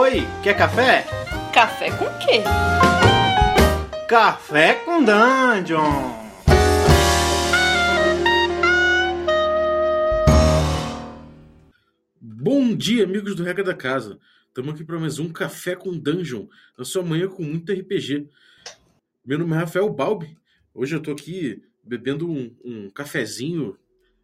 Oi, quer café? Café com quê? Café com Dungeon! Bom dia, amigos do Regra da Casa. Estamos aqui para mais um Café com Dungeon, na sua manhã com muito RPG. Meu nome é Rafael Balbi. Hoje eu estou aqui bebendo um, um cafezinho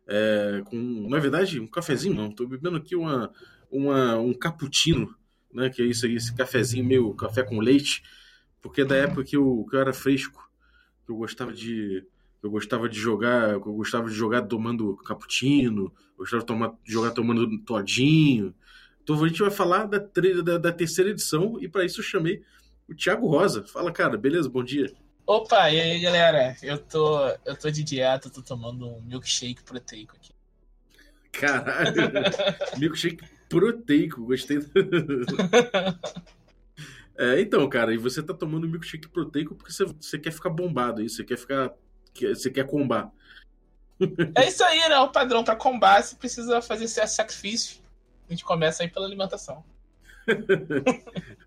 é, com, na verdade, um cafezinho não. Estou bebendo aqui uma, uma, um cappuccino, né? Que é isso aí, esse cafezinho meio café com leite, porque é da época que eu, que eu era fresco, que eu gostava de eu gostava de jogar, eu gostava de jogar tomando cappuccino, gostava de, tomar, jogar tomando todinho. Então a gente vai falar da, da, da terceira edição e para isso eu chamei o Thiago Rosa. Fala, cara, beleza? Bom dia. Opa, e aí galera? Eu tô, eu tô de dieta, tô tomando um milkshake proteico aqui. Caralho, milkshake proteico, gostei. é, então, cara, e você tá tomando milkshake proteico porque você, você quer ficar bombado aí, você quer ficar. Você quer combar. É isso aí, né? O padrão pra combar, você precisa fazer esse sacrifício. A gente começa aí pela alimentação.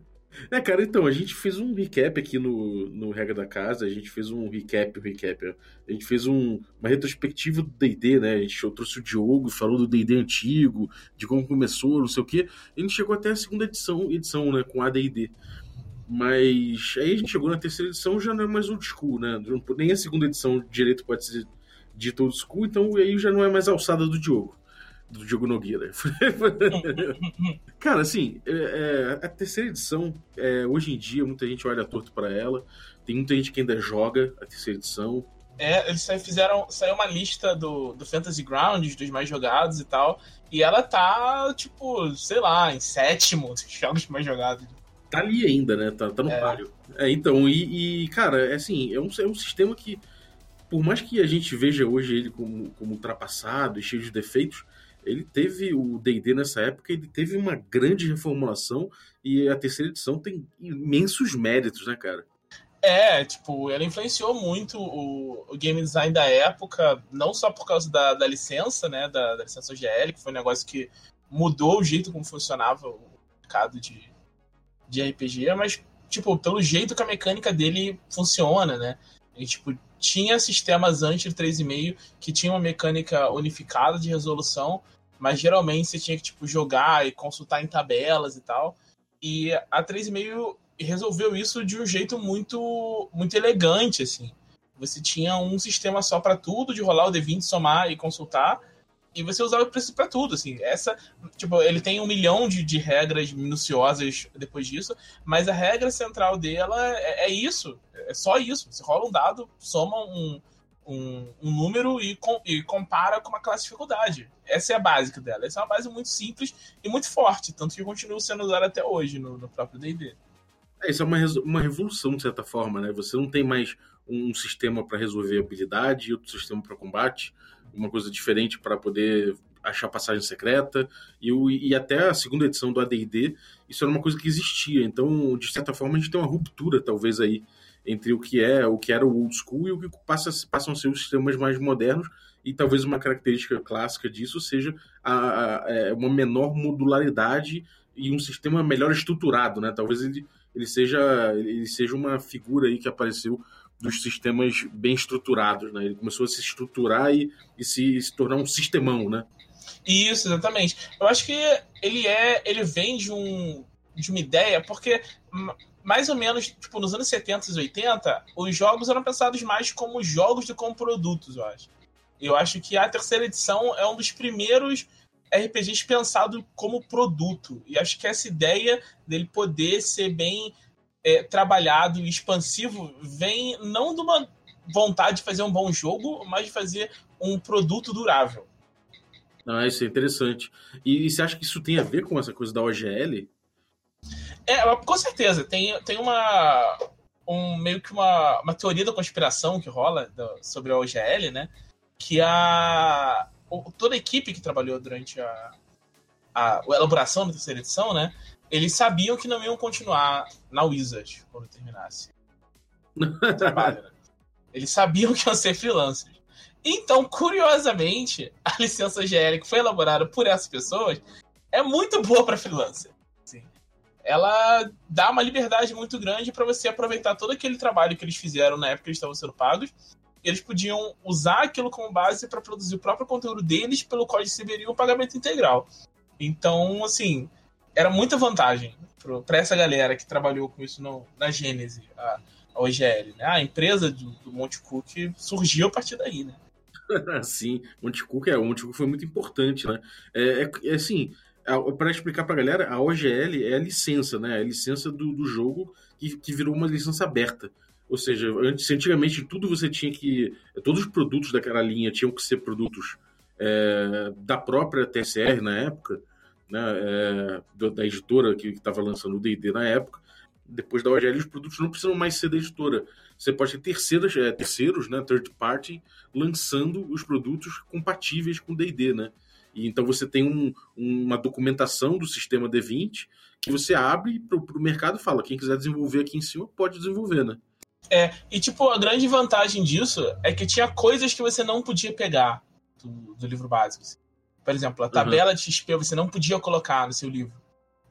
É, cara, então, a gente fez um recap aqui no, no Regra da Casa, a gente fez um recap, um recap, a gente fez um, uma retrospectiva do D&D, né, a gente trouxe o Diogo, falou do D&D antigo, de como começou, não sei o quê, a gente chegou até a segunda edição, edição né, com AD&D. Mas aí a gente chegou na terceira edição, já não é mais old school, né, nem a segunda edição direito pode ser dito old school, então aí já não é mais alçada do Diogo do Diogo Nogueira. Cara, assim, é, é, a terceira edição, é, hoje em dia, muita gente olha torto para ela. Tem muita gente que ainda joga a terceira edição. É, eles fizeram. Saiu uma lista do, do Fantasy Grounds, dos mais jogados e tal. E ela tá, tipo, sei lá, em sétimo dos jogos mais jogados. Tá ali ainda, né? Tá, tá no é. páreo. É, então, e, e, cara, é assim, é um, é um sistema que, por mais que a gente veja hoje ele como, como ultrapassado e cheio de defeitos, ele teve o D&D nessa época, ele teve uma grande reformulação e a terceira edição tem imensos méritos, né, cara? É, tipo, ela influenciou muito o, o game design da época, não só por causa da, da licença, né, da, da licença OGL, que foi um negócio que mudou o jeito como funcionava o mercado de, de RPG, mas, tipo, pelo jeito que a mecânica dele funciona, né? E, tipo, tinha sistemas antes do 3.5 que tinha uma mecânica unificada de resolução, mas geralmente você tinha que tipo, jogar e consultar em tabelas e tal. E a 3.5 resolveu isso de um jeito muito muito elegante, assim. Você tinha um sistema só para tudo, de rolar o D20, somar e consultar, e você usava o preço para tudo, assim. Essa, tipo, ele tem um milhão de, de regras minuciosas depois disso, mas a regra central dela é, é isso, é só isso. Você rola um dado, soma um, um, um número e, com, e, compara com uma classe de dificuldade. Essa é a básica dela. Essa é uma base muito simples e muito forte, tanto que continua sendo usada até hoje no, no próprio D&D. É, isso é uma, uma revolução, de certa forma, né? Você não tem mais um sistema para resolver habilidade outro sistema para combate, uma coisa diferente para poder achar passagem secreta, e, e até a segunda edição do AD&D, isso era uma coisa que existia, então, de certa forma, a gente tem uma ruptura, talvez, aí, entre o que é o que era o old school e o que passa, passam a ser os sistemas mais modernos e talvez uma característica clássica disso seja a, a, é, uma menor modularidade e um sistema melhor estruturado, né? Talvez ele, ele seja ele seja uma figura aí que apareceu dos sistemas bem estruturados, né? Ele começou a se estruturar e, e se, se tornar um sistemão, né? Isso, exatamente. Eu acho que ele é, ele vem de um de uma ideia, porque mais ou menos, tipo, nos anos 70 e 80, os jogos eram pensados mais como jogos do que como produtos, eu acho. Eu acho que a terceira edição é um dos primeiros RPGs pensado como produto. E acho que essa ideia dele poder ser bem é, trabalhado e expansivo vem não de uma vontade de fazer um bom jogo, mas de fazer um produto durável. Ah, isso é interessante. E, e você acha que isso tem a ver com essa coisa da OGL? É, com certeza. Tem, tem uma. Um, meio que uma, uma teoria da conspiração que rola do, sobre a OGL, né? Que a. toda a equipe que trabalhou durante a, a, a elaboração da terceira edição, né? Eles sabiam que não iam continuar na Wizard quando terminasse o trabalho. Né? Eles sabiam que iam ser freelancers. Então, curiosamente, a licença OGL que foi elaborada por essas pessoas é muito boa para freelancer. Ela dá uma liberdade muito grande para você aproveitar todo aquele trabalho que eles fizeram na época que eles estavam sendo pagos. Eles podiam usar aquilo como base para produzir o próprio conteúdo deles, pelo eles receberiam o pagamento integral. Então, assim, era muita vantagem para essa galera que trabalhou com isso no, na Gênese, a, a OGL. Né? A empresa do, do Monte Cook surgiu a partir daí, né? Sim, Monte Cook, é, o Monte Cook foi muito importante, né? É, é, é assim, para explicar para a galera, a OGL é a licença, né? É a licença do, do jogo que, que virou uma licença aberta. Ou seja, antes, antigamente tudo você tinha que. Todos os produtos daquela linha tinham que ser produtos é, da própria TSR na época, né, é, da editora que estava lançando o DD na época. Depois da OGL, os produtos não precisam mais ser da editora. Você pode ter terceiros, é, terceiros né, third party, lançando os produtos compatíveis com o DD, né? E então você tem um, uma documentação do sistema D20 que você abre para o mercado e fala: quem quiser desenvolver aqui em cima pode desenvolver, né? É, e tipo, a grande vantagem disso é que tinha coisas que você não podia pegar do, do livro básico. Assim. Por exemplo, a tabela uhum. de XP você não podia colocar no seu livro.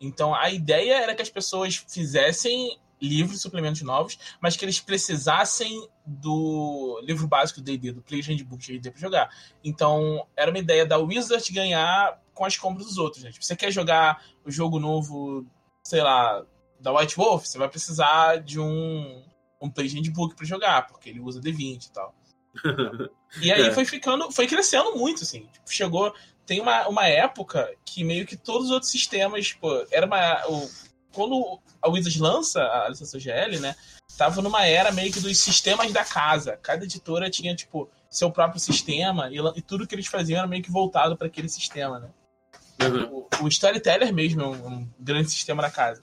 Então a ideia era que as pessoas fizessem livros, suplementos novos, mas que eles precisassem do livro básico do D&D, do Player Handbook de D&D para jogar. Então, era uma ideia da Wizard ganhar com as compras dos outros. Né? Tipo, você quer jogar o jogo novo, sei lá, da White Wolf, você vai precisar de um, um Player Handbook para jogar, porque ele usa D20 e tal. e aí é. foi ficando, foi crescendo muito, assim. Tipo, chegou, tem uma, uma época que meio que todos os outros sistemas, pô, era uma, o, quando a Wizards lança a licença GL, né? Tava numa era meio que dos sistemas da casa. Cada editora tinha, tipo, seu próprio sistema e, e tudo que eles faziam era meio que voltado para aquele sistema, né? Uhum. O, o, Storyteller mesmo é um, um, grande sistema da casa. É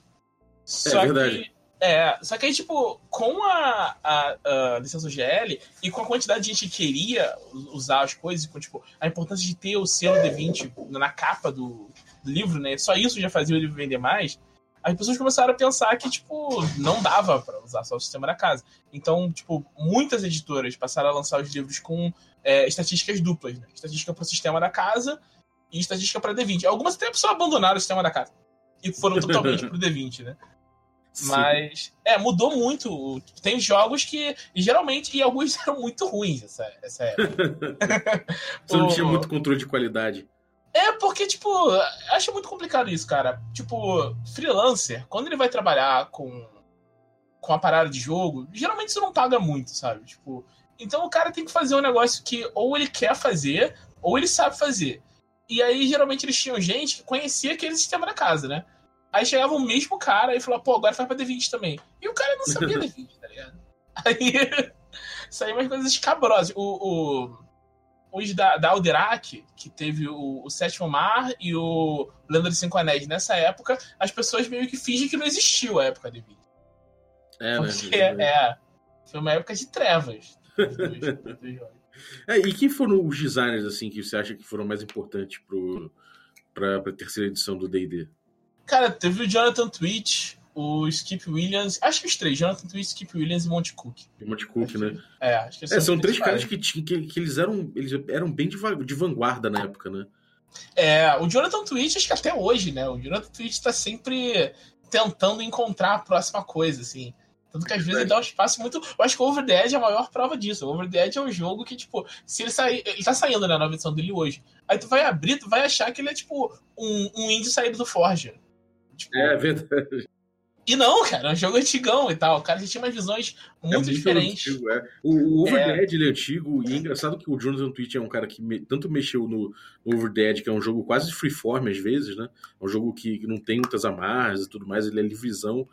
só é verdade. Que, é, só que aí, tipo, com a, a, a, licença GL e com a quantidade de gente que queria usar as coisas, com, tipo, a importância de ter o selo D20 na capa do, do livro, né? Só isso já fazia o livro vender mais as pessoas começaram a pensar que, tipo, não dava para usar só o sistema da casa. Então, tipo, muitas editoras passaram a lançar os livros com é, estatísticas duplas, né? Estatística para o sistema da casa e estatística para D20. Algumas até pessoas abandonaram o sistema da casa e foram totalmente pro D20, né? Sim. Mas, é, mudou muito. Tem jogos que, geralmente, e alguns eram muito ruins essa, essa época. Você não tinha muito controle de qualidade. É, porque, tipo, acho muito complicado isso, cara. Tipo, freelancer, quando ele vai trabalhar com, com a parada de jogo, geralmente isso não paga muito, sabe? Tipo, então o cara tem que fazer um negócio que ou ele quer fazer, ou ele sabe fazer. E aí, geralmente, eles tinham gente que conhecia aquele sistema da casa, né? Aí chegava o mesmo cara e falou, pô, agora faz pra D20 também. E o cara não sabia D20, tá ligado? Aí saiu umas coisas escabrosas. O, o, os da, da Alderac, que teve o, o Sétimo Mar e o Lenda dos Cinco Anéis nessa época, as pessoas meio que fingem que não existiu a época de vida. É, né? Porque, é, foi uma época de trevas. é, e quem foram os designers assim que você acha que foram mais importantes para a terceira edição do D&D? Cara, teve o Jonathan Twitch, o Skip Williams. Acho que os três, Jonathan Twist, Skip Williams e Monte Cook. E Monte Cook, acho né? Que, é, acho que é, são três caras que, que, que, eles eram eles eram bem de, de vanguarda na época, né? É, o Jonathan Twist, acho que até hoje, né? O Jonathan Twist tá sempre tentando encontrar a próxima coisa, assim. Tanto que às vezes ele dá um espaço muito. Eu acho que o Over the Edge é a maior prova disso. O Over the Edge é um jogo que, tipo, se ele sair. Ele tá saindo né, na nova edição dele hoje. Aí tu vai abrir, tu vai achar que ele é, tipo, um, um indie saído do Forge. Tipo, é verdade. E não, cara, é um jogo antigão e tal. O cara já tinha umas visões muito, é muito diferentes. Antigo, é. O, o Overdead é. ele é antigo e é engraçado que o Jonathan Twitch é um cara que me, tanto mexeu no, no Overdead, que é um jogo quase freeform às vezes, né? É um jogo que, que não tem muitas amarras e tudo mais, ele é livrezão.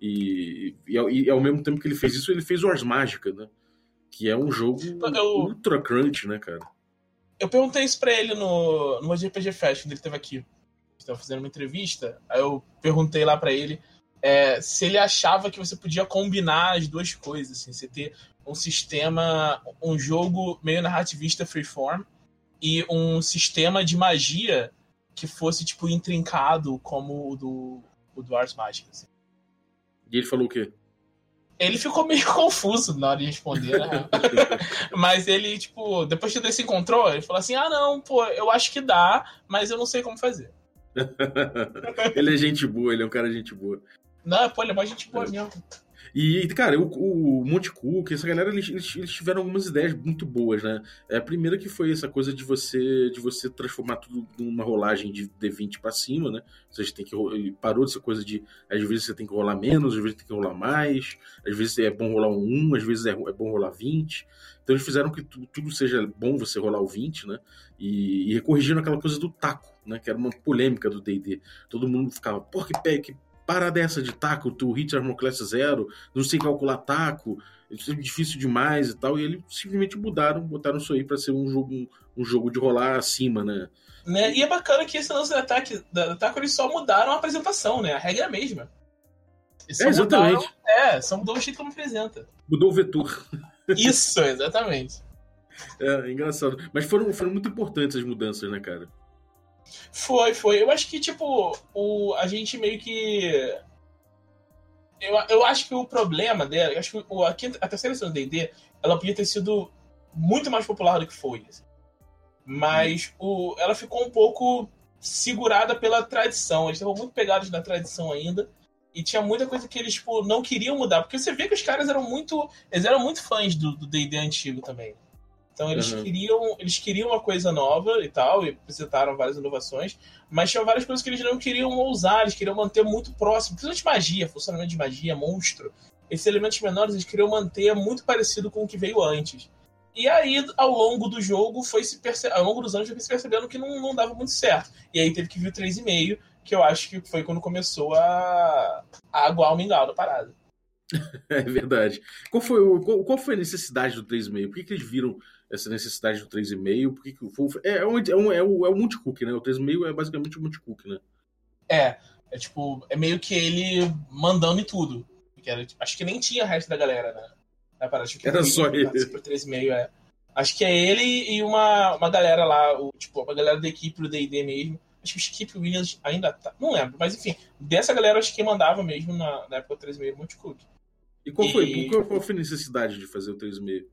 E, e, e, ao mesmo tempo que ele fez isso, ele fez o Ars Mágica, né? Que é um jogo eu, ultra crunch, né, cara? Eu perguntei isso pra ele no, no RPG Fest, quando ele esteve aqui. Estava fazendo uma entrevista. Aí eu perguntei lá para ele é, se ele achava que você podia combinar as duas coisas, assim, você ter um sistema, um jogo meio narrativista freeform e um sistema de magia que fosse, tipo, intrincado como o do, o do Ars Magic. Assim. E ele falou o quê? Ele ficou meio confuso na hora de responder, né? mas ele, tipo, depois que ele se encontrou, ele falou assim: ah, não, pô, eu acho que dá, mas eu não sei como fazer. ele é gente boa, ele é um cara gente boa. Não, pô, ele é mais gente boa mesmo. E, cara, o, o Monte Cook, essa galera, eles, eles, tiveram algumas ideias muito boas, né? É, a primeira que foi essa coisa de você de você transformar tudo numa rolagem de D20 para cima, né? Você tem que parou dessa coisa de às vezes você tem que rolar menos, às vezes tem que rolar mais, às vezes é bom rolar um 1, às vezes é, é bom rolar 20. Então eles fizeram que tudo, tudo seja bom você rolar o 20, né? E, e corrigindo aquela coisa do taco, né? Que era uma polêmica do D&D. Todo mundo ficava, porra, que, que para dessa de taco, tu hit armor class zero, não sei calcular taco, isso é difícil demais e tal, e eles simplesmente mudaram, botaram isso aí para ser um jogo, um, um, jogo de rolar acima, né? né? E é bacana que esse lance do ataque, da taco eles só mudaram a apresentação, né? A regra é a mesma. É, exatamente. Mudaram, é, só mudou o jeito como apresenta. Mudou o vetor. Isso, exatamente. É, engraçado. Mas foram, foram muito importantes as mudanças, né, cara? Foi, foi. Eu acho que, tipo, o, a gente meio que. Eu, eu acho que o problema dela, eu acho que o, a, quinta, a terceira edição do DD, ela podia ter sido muito mais popular do que foi. Assim. Mas o, ela ficou um pouco segurada pela tradição. Eles estavam muito pegados na tradição ainda. E tinha muita coisa que eles, tipo, não queriam mudar. Porque você vê que os caras eram muito. Eles eram muito fãs do DD antigo também. Então eles uhum. queriam eles queriam uma coisa nova e tal, e apresentaram várias inovações, mas tinha várias coisas que eles não queriam ousar, eles queriam manter muito próximo, principalmente magia, funcionamento de magia, monstro. Esses elementos menores eles queriam manter muito parecido com o que veio antes. E aí, ao longo do jogo, foi se perce... ao longo dos anos, foi se percebendo que não, não dava muito certo. E aí teve que vir o 3,5, que eu acho que foi quando começou a, a aguar o mingau da parada. É verdade. Qual foi, o, qual, foi a necessidade do 3,5? Por que, que eles viram essa necessidade do 3,5, porque é, é, um, é, um, é, o, é o multicook, né? O 3,5 é basicamente o multicook, né? É, é tipo, é meio que ele mandando em tudo. Era, tipo, acho que nem tinha o resto da galera, né? É, parece que Era só ele. 3,5, é. Acho que é ele e uma, uma galera lá, o, tipo, uma galera da equipe do D&D mesmo. Acho que o Skip Williams ainda tá. Não lembro, mas enfim, dessa galera acho que mandava mesmo na, na época do 3,5 Multicook. E qual. Foi, qual foi a necessidade de fazer o 3,5?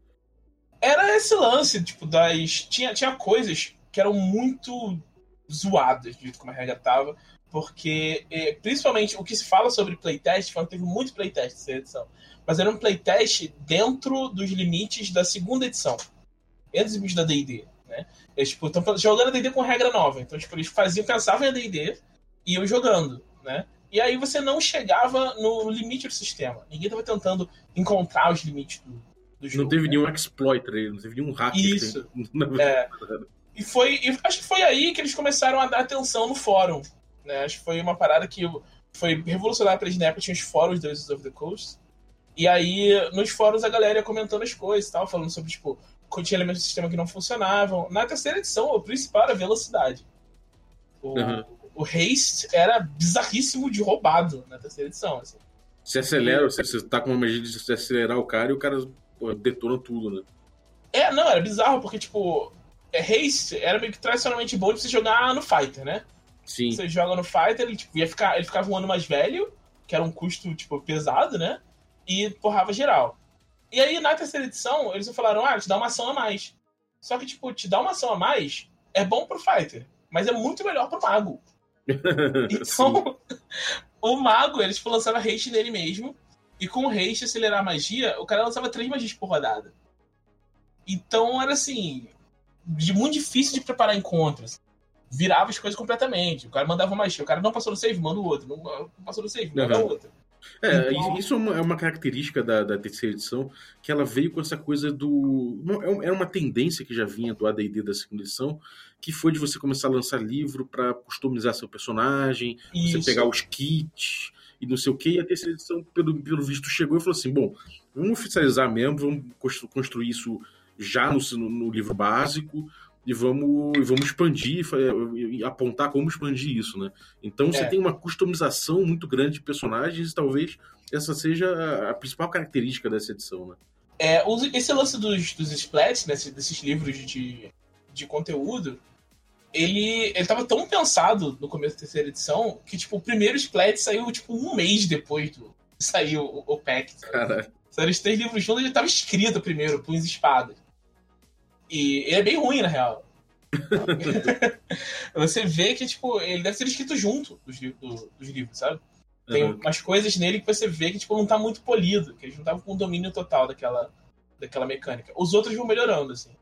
Era esse lance, tipo, das. Tinha, tinha coisas que eram muito zoadas, de como a regra tava, porque, eh, principalmente, o que se fala sobre playtest, foi que teve muito playtest nessa edição, mas era um playtest dentro dos limites da segunda edição, dentro dos limites da D&D, né? Eles, tipo, estão jogando D&D com regra nova, então, tipo, eles faziam, pensavam em D&D e iam jogando, né? E aí você não chegava no limite do sistema. Ninguém estava tentando encontrar os limites do, do jogo. Não teve né? nenhum exploiter aí, não teve nenhum hack. Isso. É. E foi. E acho que foi aí que eles começaram a dar atenção no fórum. Né? Acho que foi uma parada que foi revolucionária pra eles na época, tinha os fóruns do Wizards of the Coast. E aí, nos fóruns, a galera ia comentando as coisas e tal, falando sobre, tipo, tinha elementos do sistema que não funcionavam. Na terceira edição, o principal era a velocidade. O, uhum. o haste era bizarríssimo de roubado na terceira edição. Assim. Você acelera, você, você tá com uma magia de acelerar o cara e o cara pô, detona tudo, né? É, não, era bizarro, porque, tipo, é, Race era meio que tradicionalmente bom de você jogar no Fighter, né? Sim. Você joga no Fighter, ele, tipo, ia ficar, ele ficava um ano mais velho, que era um custo, tipo, pesado, né? E porrava geral. E aí, na terceira edição, eles falaram, ah, te dá uma ação a mais. Só que, tipo, te dar uma ação a mais é bom pro Fighter, mas é muito melhor pro Mago. então, o Mago, eles tipo, lançavam hate nele mesmo, e com o haste acelerar a magia, o cara lançava três magias por rodada. Então era assim. De muito difícil de preparar encontros. Virava as coisas completamente. O cara mandava magia. O cara não passou no save, manda o outro. Não passou no save, manda o outro. É, então... isso é uma, é uma característica da, da, terceira edição, que ela veio com essa coisa do. É, é uma tendência que já vinha do ADD da segunda edição, que foi de você começar a lançar livro para customizar seu personagem, isso. você pegar os kits, e não sei o que. E a terceira edição, pelo, pelo visto, chegou e falou assim: bom, vamos oficializar mesmo, vamos construir isso já no, no livro básico e vamos, vamos expandir, e apontar como expandir isso, né? Então é. você tem uma customização muito grande de personagens e talvez essa seja a principal característica dessa edição, né? É, esse lance dos, dos splats, né, desses livros de, de conteúdo, ele, ele tava tão pensado no começo da terceira edição que, tipo, o primeiro Splat saiu, tipo, um mês depois do saiu o, o pack. Cara. Saíram os três livros juntos ele tava escrito primeiro, punhos e espadas. E ele é bem ruim, na real. você vê que, tipo, ele deve ser escrito junto dos, do, dos livros, sabe? Tem uhum. umas coisas nele que você vê que, tipo, não tá muito polido, que eles não estavam com o domínio total daquela, daquela mecânica. Os outros vão melhorando, assim.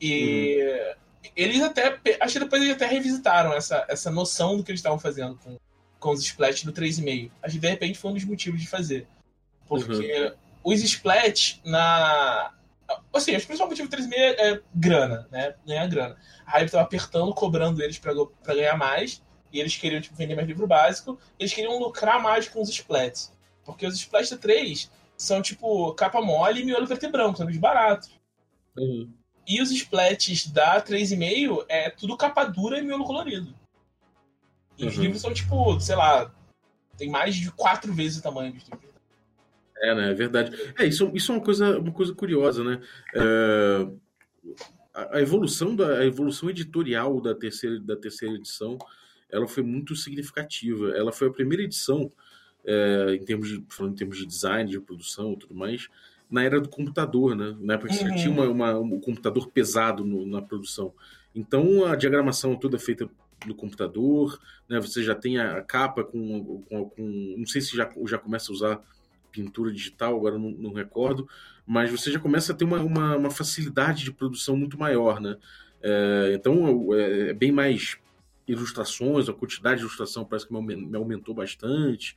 E uhum. Eles até. Acho que depois eles até revisitaram essa, essa noção do que eles estavam fazendo com, com os splats do 3,5. Acho que de repente foi um dos motivos de fazer. Porque uhum. os splats na. Assim, o principal motivo do 3,5 é, é grana, né? Ganhar grana. A Hype tava apertando, cobrando eles para ganhar mais. E eles queriam tipo, vender mais livro básico. eles queriam lucrar mais com os splats. Porque os splats da 3 são tipo capa mole e miolo preto e branco, são os baratos. Uhum. E os splats da 3,5 é tudo capa dura e miolo colorido. E uhum. os livros são tipo, sei lá, tem mais de quatro vezes o tamanho dos livros. É, né? É verdade. É, isso, isso é uma coisa, uma coisa curiosa, né? É, a, a, evolução da a evolução editorial da terceira, da terceira edição ela foi muito significativa. Ela foi a primeira edição, é, em termos de, falando em termos de design, de produção e tudo mais, na era do computador, né? Na época uhum. tinha uma, uma, um computador pesado no, na produção. Então a diagramação toda é feita no computador, né? Você já tem a capa com, com, com não sei se já, já começa a usar pintura digital, agora não, não recordo, mas você já começa a ter uma, uma, uma facilidade de produção muito maior, né? É, então é, é bem mais ilustrações, a quantidade de ilustração parece que me aumentou bastante.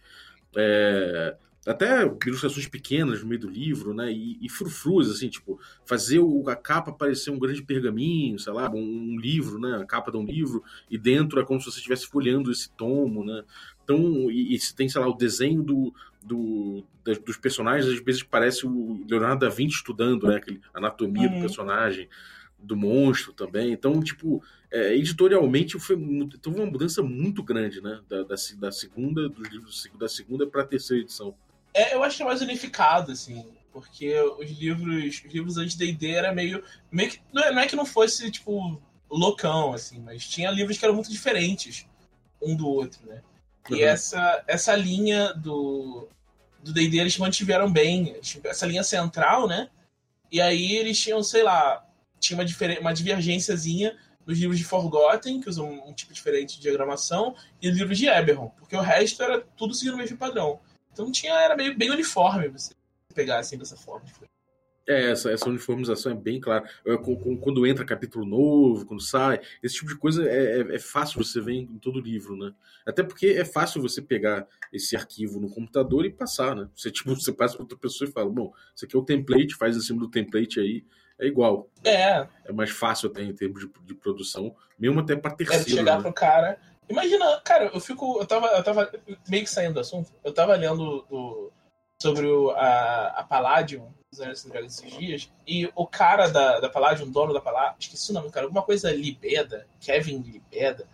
É, até ilustrações pequenas no meio do livro, né? E, e frufrus, assim, tipo, fazer o, a capa parecer um grande pergaminho, sei lá, um, um, livro, né? A capa de um livro, e dentro é como se você estivesse folheando esse tomo, né? Então, e, e se tem, sei lá, o desenho do, do, dos personagens, às vezes parece o Leonardo da Vinci estudando, né? Aquele anatomia uhum. do personagem do monstro também. Então, tipo, é, editorialmente foi teve uma mudança muito grande, né? Da, da, da segunda, dos livros da segunda para a terceira edição. É, eu acho que é mais unificado, assim, porque os livros, os livros antes de D era meio, meio que, não é, não é que não fosse tipo loucão, assim, mas tinha livros que eram muito diferentes um do outro, né? E uhum. essa essa linha do do D&D eles mantiveram bem, essa linha central, né? E aí eles tinham, sei lá, tinha uma, uma divergênciazinha nos livros de Forgotten, que usam um tipo diferente de diagramação, e livros de Eberron, porque o resto era tudo seguindo o mesmo padrão. Então tinha, era meio bem uniforme você pegar assim dessa forma. É, essa, essa uniformização é bem clara. Quando entra capítulo novo, quando sai, esse tipo de coisa é, é, é, fácil você ver em todo livro, né? Até porque é fácil você pegar esse arquivo no computador e passar, né? Você, tipo, você passa para outra pessoa e fala, bom, isso aqui é o template, faz em cima do template aí, é igual. É. É mais fácil até em termos de, de produção, mesmo até para terceiro. É chegar né? pro cara. Imagina, cara, eu fico. Eu tava, eu tava meio que saindo do assunto. Eu tava lendo do, sobre o, a, a Palladium esses dias, e o cara da, da Palladium, dono da Palladium, esqueci o nome cara, alguma coisa Libeda, Kevin Libeda.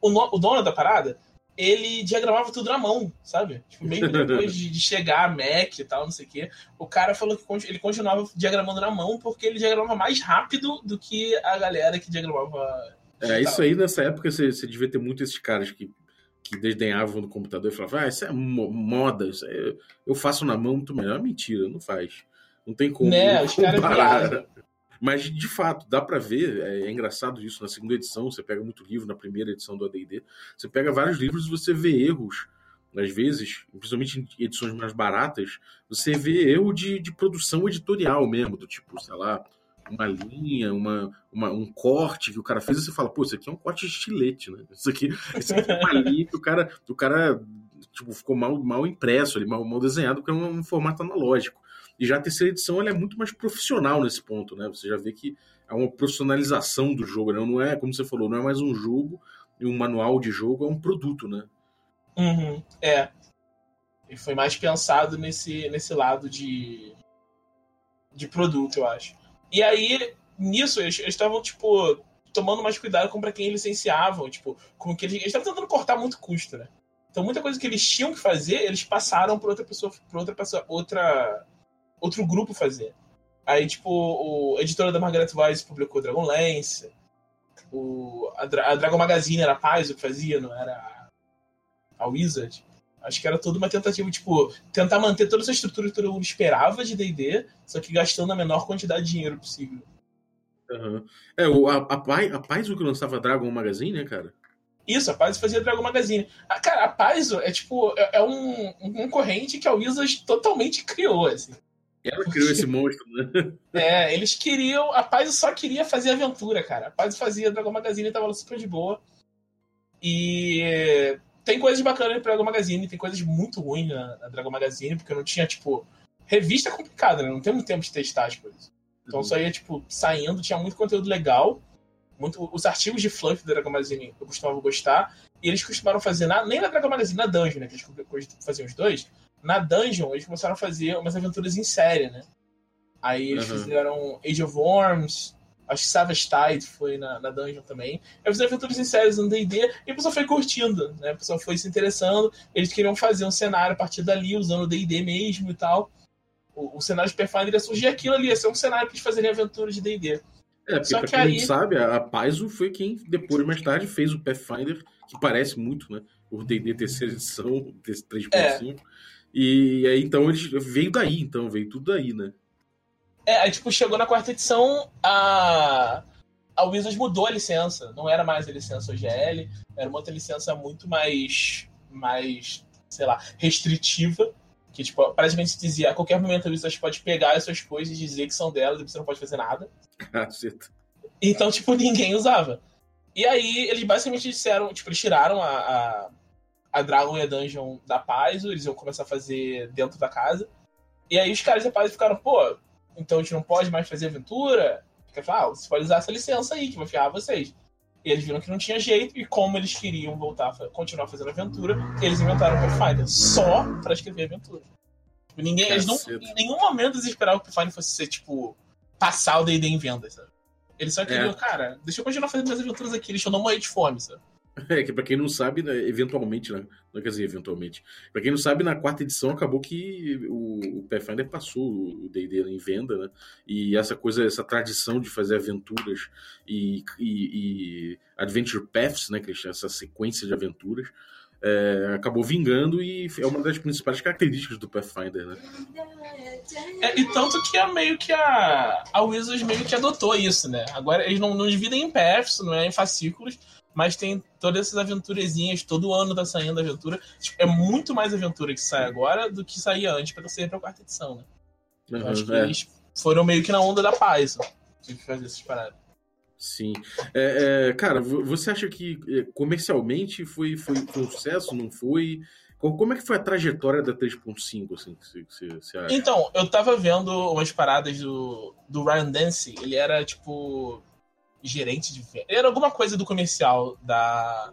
O, no, o dono da parada, ele diagramava tudo na mão, sabe? Tipo, meio depois de, de, chegar a Mac e tal, não sei o quê. O cara falou que ele continuava diagramando na mão porque ele diagramava mais rápido do que a galera que diagramava. É, isso aí nessa época você, você devia ter muito esses caras que, que desdenhavam do computador e falavam, ah, isso é moda, isso é, eu faço na mão muito melhor. Mentira, não faz. Não tem como. Né, os caras mas, de fato, dá para ver, é, é, engraçado isso, na segunda edição, você pega muito livro, na primeira edição do AD&D, você pega vários livros e você vê erros, às vezes, principalmente em edições mais baratas, você vê erro de, de produção editorial mesmo, do tipo, sei lá, uma linha, uma, uma, um corte que o cara fez, e você fala, pô, isso aqui é um corte de estilete, né? Isso aqui, isso aqui é uma linha que o cara, o cara tipo, ficou mal, mal impresso, ali, mal, mal desenhado, porque é um, um formato analógico. E já a terceira edição ela é muito mais profissional nesse ponto, né? Você já vê que é uma profissionalização do jogo, né? Não é, como você falou, não é mais um jogo e um manual de jogo, é um produto, né? Uhum, é. E foi mais pensado nesse, nesse lado de, de produto, eu acho. E aí, nisso, eles estavam, tipo, tomando mais cuidado com para quem eles licenciavam, tipo, com que eles estavam tentando cortar muito custo, né? Então, muita coisa que eles tinham que fazer, eles passaram para outra pessoa, para outra pessoa, outra outro grupo fazer. Aí, tipo, o a editora da Margaret Weiss publicou Dragonlance, o, a, Dra a Dragon Magazine era a Paizo que fazia, não era a Wizard. Acho que era toda uma tentativa, tipo, tentar manter toda essa estrutura que todo mundo esperava de D&D, só que gastando a menor quantidade de dinheiro possível. Uhum. É, o, a, a, a Paizo que lançava Dragon Magazine, né, cara? Isso, a Paizo fazia Dragon Magazine. Ah, cara, a Paizo é tipo, é, é um, um concorrente que a Wizards totalmente criou, assim. Ela criou esse monstro, né? É, eles queriam. A Paizo só queria fazer aventura, cara. A Paizo fazia Dragon Magazine e tava super de boa. E tem coisas bacanas no Dragon Magazine, tem coisas muito ruins na, na Dragon Magazine, porque não tinha, tipo. Revista é complicada, né? Não tem muito tempo de testar as coisas. Então uhum. só ia, tipo, saindo, tinha muito conteúdo legal. Muito, os artigos de fluff da Dragon Magazine eu costumava gostar. E eles costumaram fazer, na, nem na Dragon Magazine, na Dungeon, né? Que eles faziam os dois. Na Dungeon, eles começaram a fazer umas aventuras em série, né? Aí eles uhum. fizeram Age of Worms, acho que Savage Tide foi na, na Dungeon também. Eles fizeram aventuras em séries no D&D e a pessoa foi curtindo, né? A pessoa foi se interessando. Eles queriam fazer um cenário a partir dali, usando o D&D mesmo e tal o, o cenário de Pathfinder ia surgir aquilo ali, ia ser um cenário para eles fazerem aventuras de D&D. É, porque Só pra que quem aí... não sabe, a Paizo foi quem, depois, mais tarde, fez o Pathfinder, que parece muito, né? O D&D terceira edição, 3.5. É. E aí, então, ele veio daí, então, veio tudo daí, né? É, aí, tipo, chegou na quarta edição, a, a Wizards mudou a licença. Não era mais a licença OGL, era uma outra licença muito mais, mais sei lá, restritiva. Que, tipo, praticamente dizia, a qualquer momento você pode pegar as suas coisas e dizer que são delas e você não pode fazer nada. então, tipo, ninguém usava. E aí, eles basicamente disseram, tipo, eles tiraram a, a, a Dragon e a Dungeon da Paizo, eles iam começar a fazer dentro da casa. E aí os caras da Paizo ficaram, pô, então a gente não pode mais fazer aventura? Fica, ah, você pode usar essa licença aí, que vai ferrar vocês. E eles viram que não tinha jeito, e como eles queriam voltar, continuar fazendo aventura, eles inventaram o Pathfinder só para escrever aventura. Tipo, ninguém, eles não, em nenhum momento eles esperavam que o Pathfinder fosse ser, tipo, passar o D&D em vendas, sabe? Eles só queriam, é. cara, deixa eu continuar fazendo minhas aventuras aqui, deixa eu não morrer de fome, sabe? É, que pra quem não sabe, né, eventualmente, né? Não quer dizer eventualmente. Pra quem não sabe, na quarta edição acabou que o, o Pathfinder passou o D&D em venda, né? E essa coisa, essa tradição de fazer aventuras e, e, e Adventure Paths, né? Que essa sequência de aventuras, é, acabou vingando e é uma das principais características do Pathfinder, né? É, e tanto que é meio que a, a Wizards meio que adotou isso, né? Agora eles não, não dividem em paths, não é em fascículos, mas tem todas essas aventurezinhas, todo ano tá saindo aventura. Tipo, é muito mais aventura que sai agora do que saía antes pra sair pra quarta edição, né? Uhum, acho que é. eles foram meio que na onda da paz, de fazer essas paradas. Sim. É, é, cara, você acha que é, comercialmente foi, foi, foi um sucesso? Não foi? Como é que foi a trajetória da 3.5, assim, que você, você acha? Então, eu tava vendo umas paradas do, do Ryan Dance, ele era, tipo, gerente de venda. Era alguma coisa do comercial da,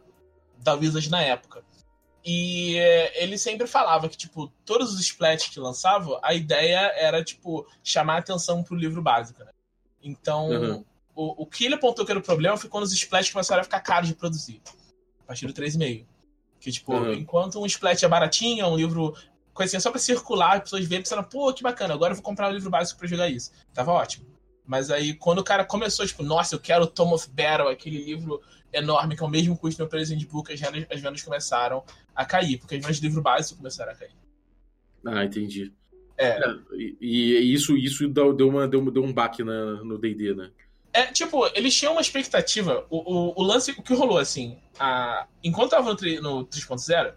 da Wizards na época. E é, ele sempre falava que, tipo, todos os splats que lançavam, a ideia era, tipo, chamar atenção pro livro básico, né? Então, uhum. o, o que ele apontou que era o problema foi quando os splats começaram a ficar caros de produzir. A partir do 3,5. Que, tipo, uhum. enquanto um splat é baratinho, um livro assim, só pra circular, as pessoas verem, pensando, pô, que bacana, agora eu vou comprar um livro básico para jogar isso. Tava ótimo. Mas aí, quando o cara começou, tipo, nossa, eu quero Tom of Battle, aquele livro enorme que é o mesmo custo do Present Book, as vendas, as vendas começaram a cair, porque as vendas de livro básico começaram a cair. Ah, entendi. É. é e, e, isso, isso deu, uma, deu, deu um baque na, no DD, né? É, tipo, eles tinham uma expectativa. O, o, o lance, o que rolou, assim, a, enquanto tava no, no 3.0,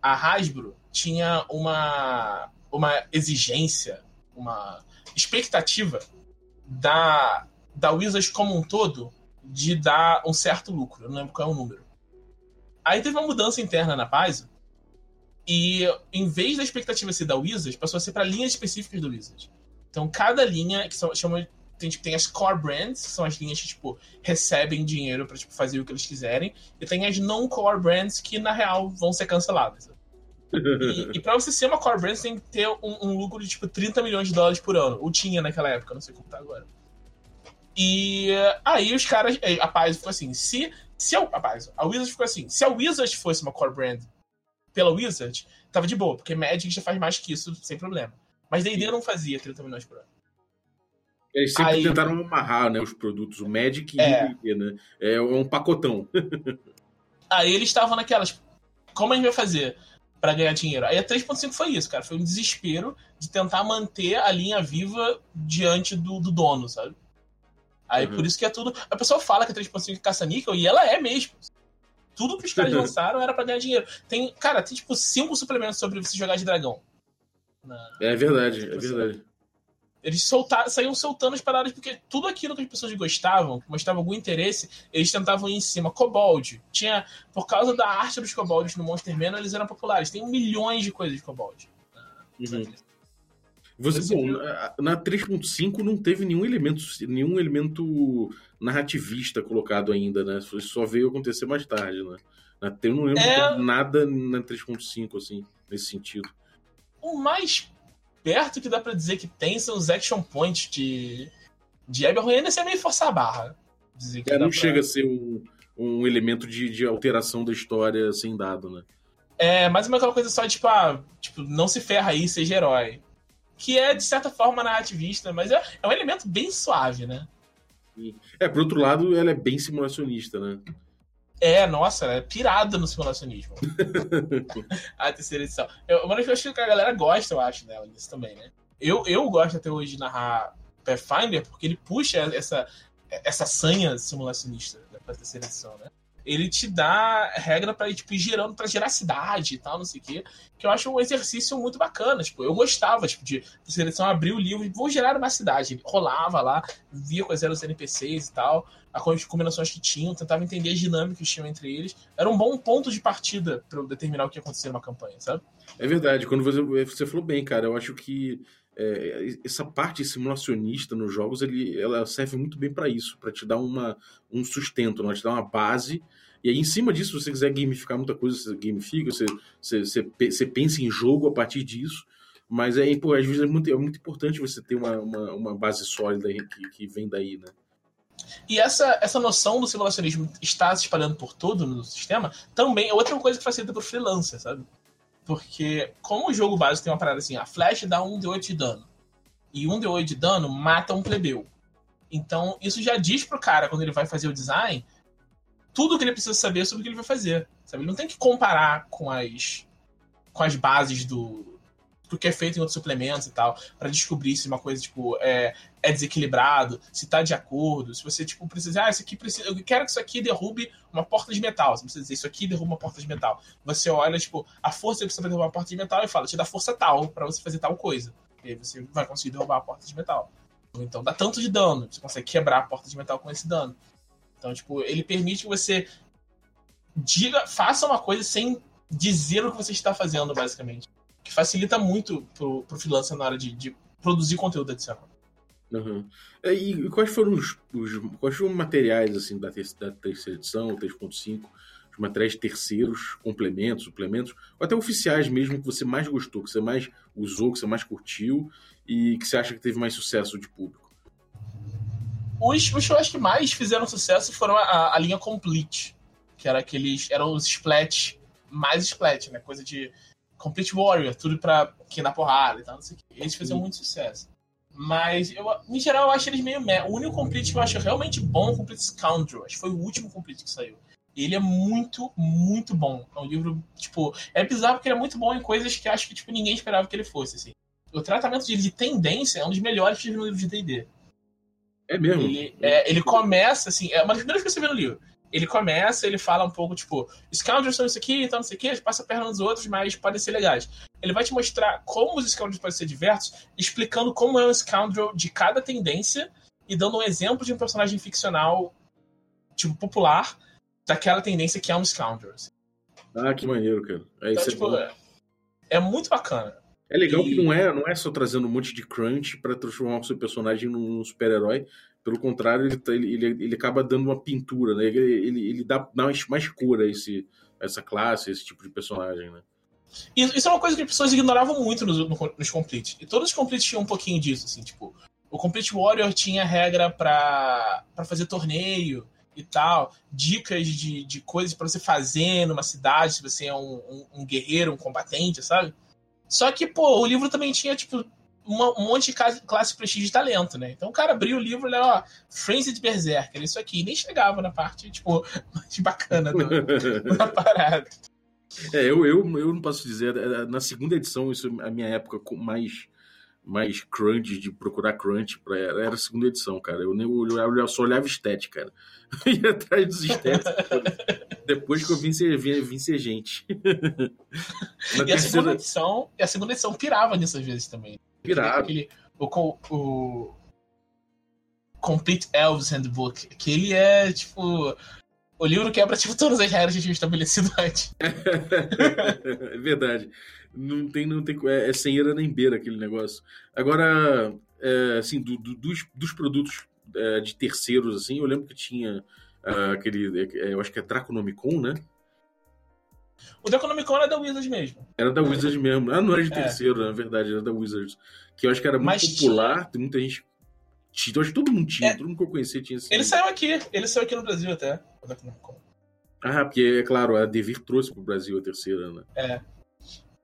a Hasbro tinha uma, uma exigência, uma expectativa da, da Wizards como um todo de dar um certo lucro. Eu não lembro qual é o número. Aí teve uma mudança interna na Paizo. E em vez da expectativa ser da Wizards, passou a ser para linhas específicas do Wizards. Então cada linha, que são, chama, tem, tipo, tem as core brands, que são as linhas que tipo, recebem dinheiro para tipo, fazer o que eles quiserem. E tem as non-core brands que na real vão ser canceladas. E, e pra você ser uma core brand, você tem que ter um, um, lucro de tipo 30 milhões de dólares por ano. Ou tinha naquela época, não sei como tá agora. E aí os caras. A Paz ficou assim: se. se a, a, Paz, a Wizard ficou assim: se a Wizard fosse uma core brand pela Wizard, tava de boa, porque Magic já faz mais que isso sem problema. Mas DD não fazia 30 milhões por ano. Eles sempre aí, tentaram amarrar né, os produtos, o Magic e é, o DD, né? É um pacotão. aí eles estavam naquelas. Como a gente vai fazer? Para ganhar dinheiro. Aí a 3.5 foi isso, cara. Foi um desespero de tentar manter a linha viva diante do, do dono, sabe? Aí uhum. por isso que é tudo. A pessoa fala que a 3.5 é caça-níquel e ela é mesmo. Tudo que os caras lançaram era para ganhar dinheiro. Tem, cara, tem tipo cinco suplementos sobre você jogar de dragão. Na... É verdade, é verdade. Eles soltaram, saíam soltando as paradas porque tudo aquilo que as pessoas gostavam, que mostrava algum interesse, eles tentavam ir em cima. Kobold. Tinha, por causa da arte dos kobolds no Monster Man, eles eram populares. Tem milhões de coisas de kobold. Uhum. Você, bom, na 3.5 não teve nenhum elemento, nenhum elemento narrativista colocado ainda, né? Isso só veio acontecer mais tarde, né? Eu não lembro é... nada na 3.5, assim, nesse sentido. O mais perto que dá para dizer que tem são os action points de, de Eberron, ainda assim é meio forçar a barra. Dizer que é, não pra... chega a ser um, um elemento de, de alteração da história sem dado, né? É, mas é aquela coisa só, tipo, ah, tipo, não se ferra aí, seja herói que é, de certa forma, narrativista, mas é, é um elemento bem suave, né? É, por outro lado, ela é bem simulacionista, né? É, nossa, ela é pirada no simulacionismo. a terceira edição. Eu, uma das coisas que a galera gosta, eu acho, dela, disso também, né? Eu, eu gosto até hoje de narrar Pathfinder porque ele puxa essa, essa sanha simulacionista da terceira edição, né? ele te dá regra para tipo, ir gerando, para gerar cidade e tal, não sei o quê. Que eu acho um exercício muito bacana. Tipo, eu gostava, tipo, de, de seleção abrir o livro e vou gerar uma cidade. Ele rolava lá, via quais eram os NPCs e tal, as combinações que tinham, tentava entender as dinâmicas que tinham entre eles. Era um bom ponto de partida para determinar o que ia acontecer numa campanha, sabe? É verdade. Quando você, você falou bem, cara, eu acho que é, essa parte simulacionista nos jogos ele, ela serve muito bem para isso, para te dar uma, um sustento, né? te dar uma base e aí, em cima disso, se você quiser gamificar muita coisa, você gamifica, você, você, você, você pensa em jogo a partir disso. Mas aí, pô, às vezes é muito, é muito importante você ter uma, uma, uma base sólida que, que vem daí, né? E essa, essa noção do simulacionismo está se espalhando por todo no sistema também é outra coisa que facilita para o freelancer, sabe? Porque, como o jogo básico tem uma parada assim, a flash dá 1 de 8 de dano. E 1 de 8 de dano mata um plebeu. Então, isso já diz pro cara, quando ele vai fazer o design, tudo que ele precisa saber sobre o que ele vai fazer. Sabe? Ele não tem que comparar com as, com as bases do, do que é feito em outros suplementos e tal, para descobrir se uma coisa, tipo, é, é desequilibrado, se tá de acordo, se você, tipo, precisa, ah, isso aqui precisa, eu quero que isso aqui derrube uma porta de metal, você precisa dizer, isso aqui derruba uma porta de metal. Você olha, tipo, a força que precisa derrubar uma porta de metal e fala, te dá força tal para você fazer tal coisa. E aí você vai conseguir derrubar a porta de metal. Então dá tanto de dano, você consegue quebrar a porta de metal com esse dano. Então, tipo, ele permite que você diga, faça uma coisa sem dizer o que você está fazendo, basicamente. Que facilita muito pro, pro freelancer na hora de, de produzir conteúdo adicional. Uhum. E quais foram os, os, quais foram os materiais assim da, da terceira edição, 3.5, os materiais terceiros, complementos, suplementos, ou até oficiais mesmo que você mais gostou, que você mais usou, que você mais curtiu e que você acha que teve mais sucesso de público? Os, os shows que mais fizeram sucesso foram a, a linha Complete, que era aqueles. eram os splats mais splat, né? Coisa de Complete Warrior, tudo pra quem dá porrada e tal, não sei o que. Eles fizeram muito sucesso. Mas, eu, em geral, eu acho eles meio. O único Complete que eu acho realmente bom é o Complete Scoundrel. Acho que foi o último Complete que saiu. Ele é muito, muito bom. É um livro, tipo. É bizarro porque ele é muito bom em coisas que acho que tipo, ninguém esperava que ele fosse, assim. O tratamento dele de tendência é um dos melhores que tive no livro de DD. É mesmo? Ele, é, ele começa, assim, é uma das primeiras coisas que você vê no livro. Ele começa, ele fala um pouco, tipo, Scoundrels são isso aqui, então não sei o que, passa a perna nos outros, mas podem ser legais. Ele vai te mostrar como os Scoundrels podem ser diversos, explicando como é um Scoundrel de cada tendência e dando um exemplo de um personagem ficcional, tipo, popular, daquela tendência que é um Scoundrel. Assim. Ah, que maneiro, cara. É, então, tipo, é, é muito bacana. É legal e... que não é, não é só trazendo um monte de crunch para transformar o seu personagem num super-herói. Pelo contrário, ele, tá, ele, ele, ele, acaba dando uma pintura, né? Ele, ele, ele dá mais, mais cor a esse, essa classe, esse tipo de personagem, né? Isso é uma coisa que as pessoas ignoravam muito nos, nos Complete. E todos os Complete tinham um pouquinho disso, assim, tipo... O Complete Warrior tinha regra para fazer torneio e tal, dicas de, de coisas para você fazer numa cidade, se você é um, um, um guerreiro, um combatente, sabe? Só que, pô, o livro também tinha, tipo, um monte de classe, classe prestígio de talento, né? Então o cara abriu o livro e ele, ó, Frenzy Berserker, isso aqui. E nem chegava na parte, tipo, mais bacana do, da parada. É, eu, eu, eu não posso dizer, é, na segunda edição, isso é a minha época mais mais crunch, de procurar crunch, pra, era a segunda edição, cara. Eu, nem, eu só olhava estética, cara. Eu ia atrás dos estéticos. depois que eu vim ser, vim, vim ser gente. e terceira... a segunda edição, a segunda edição pirava nisso às vezes também. Pirava. Aquele, o, o Complete Elves Handbook, que ele é, tipo, o livro quebra, tipo, todas as regras que tinha estabelecido antes. é verdade. Não tem, não tem, é, é sem era nem beira aquele negócio. Agora, é, assim, do, do, dos, dos produtos é, de terceiros, assim, eu lembro que tinha uh, aquele, é, eu acho que é Draconomicon, né? O Draconomicon era da Wizards mesmo. Era da Wizards mesmo. Ah, não era de é. terceiro, na verdade, era da Wizards. Que eu acho que era muito Mas popular, tinha... muita gente. Eu acho que todo mundo tinha, é. todo mundo que eu conhecia tinha assim. Ele saiu aqui, ele saiu aqui no Brasil até. Ah, porque, é claro, a Devir trouxe pro Brasil a terceira, né? É.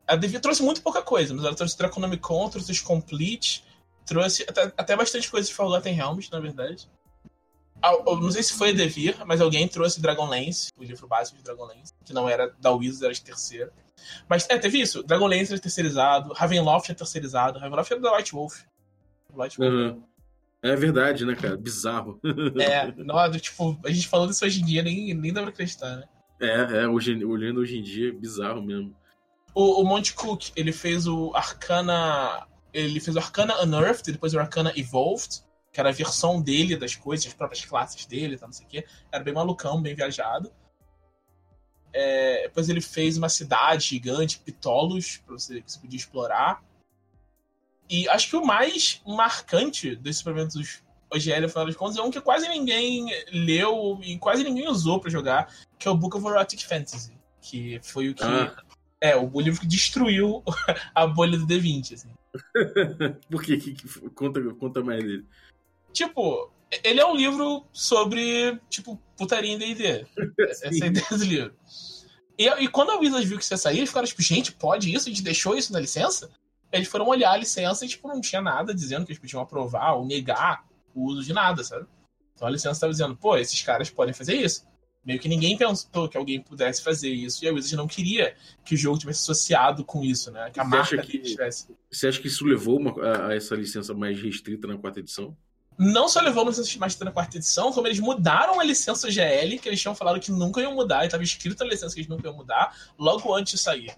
A Devir trouxe muito pouca coisa, mas ela trouxe Draconomicon, trouxe os Complete, trouxe até, até bastante coisa de Forgotten Realms, na verdade. Não sei se foi Devir, mas alguém trouxe Dragonlance, o livro básico de Dragonlance, que não era da Wizards, era de terceira. Mas, é, teve isso. Dragonlance era terceirizado, Ravenloft é terceirizado, Ravenloft era da White Wolf. White Wolf. Uhum. É verdade, né, cara? Bizarro. É, não, tipo, a gente falando isso hoje em dia nem, nem dá pra acreditar, né? É, é hoje, olhando hoje em dia, é bizarro mesmo. O, o Monty Cook, ele fez o Arcana. Ele fez o Arcana Unearthed, depois o Arcana Evolved, que era a versão dele das coisas, as próprias classes dele, tá, não sei o quê. Era bem malucão, bem viajado. É, depois ele fez uma cidade gigante, Pitolos, pra você, que você podia explorar. E acho que o mais marcante desses suplementos OGL, no final das contas, é um que quase ninguém leu e quase ninguém usou para jogar, que é o Book of Erotic Fantasy. Que foi o que. Ah. É, o livro que destruiu a bolha do D20, assim. Por quê? Que, que, conta, conta mais dele. Tipo, ele é um livro sobre, tipo, putaria em D&D. Essa é a ideia do livro. E, e, quando a Wizards viu que isso ia sair, eles ficaram tipo, gente, pode isso? A gente deixou isso na licença? Eles foram olhar a licença e, tipo, não tinha nada dizendo que eles podiam aprovar ou negar o uso de nada, sabe? Então a licença estava dizendo, pô, esses caras podem fazer isso. Meio que ninguém pensou que alguém pudesse fazer isso, e a Wizards não queria que o jogo tivesse associado com isso, né? Que a você marca que, tivesse. Você acha que isso levou uma, a, a, essa licença mais restrita na quarta edição? Não só levou uma licença mais restrita na quarta edição, como eles mudaram a licença GL, que eles tinham falado que nunca iam mudar, e estava escrito na licença que eles nunca iam mudar, logo antes de sair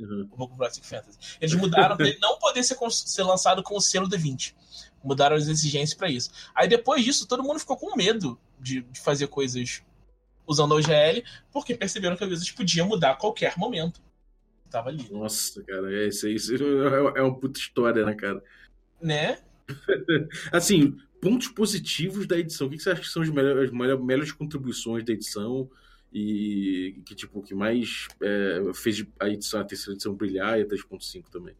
uhum. o Book of Fantasy. Eles mudaram para ele não poder ser, ser lançado com o selo D20. Mudaram as exigências para isso. Aí depois disso, todo mundo ficou com medo de, de fazer coisas usando a OGL, porque perceberam que às vezes podia mudar a qualquer momento. Tava ali. Nossa, cara, é, isso, isso é, é uma puta história, né, cara? Né? assim, pontos positivos da edição. O que você acha que são as melhores, melhores contribuições da edição? e que tipo que mais é, fez a edição a terceira edição brilhar e a 3.5 também.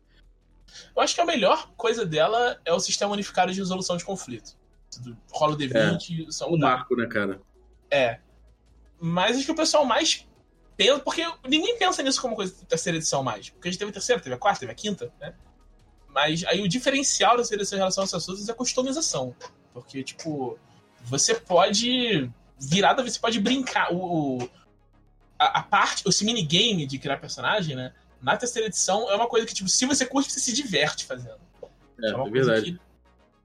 Eu acho que a melhor coisa dela é o sistema unificado de resolução de conflito. Rola D20, é, são o marco, né, cara? É. Mas acho que o pessoal mais pensa, porque ninguém pensa nisso como coisa da terceira edição mais, porque a gente teve a terceira, teve a quarta, teve a quinta, né? Mas aí o diferencial da edição em relação às suas é a customização, porque tipo, você pode virada você pode brincar. O, a, a, parte, esse minigame de criar personagem, né? Na terceira edição é uma coisa que, tipo, se você curte, você se diverte fazendo. É, é, é verdade.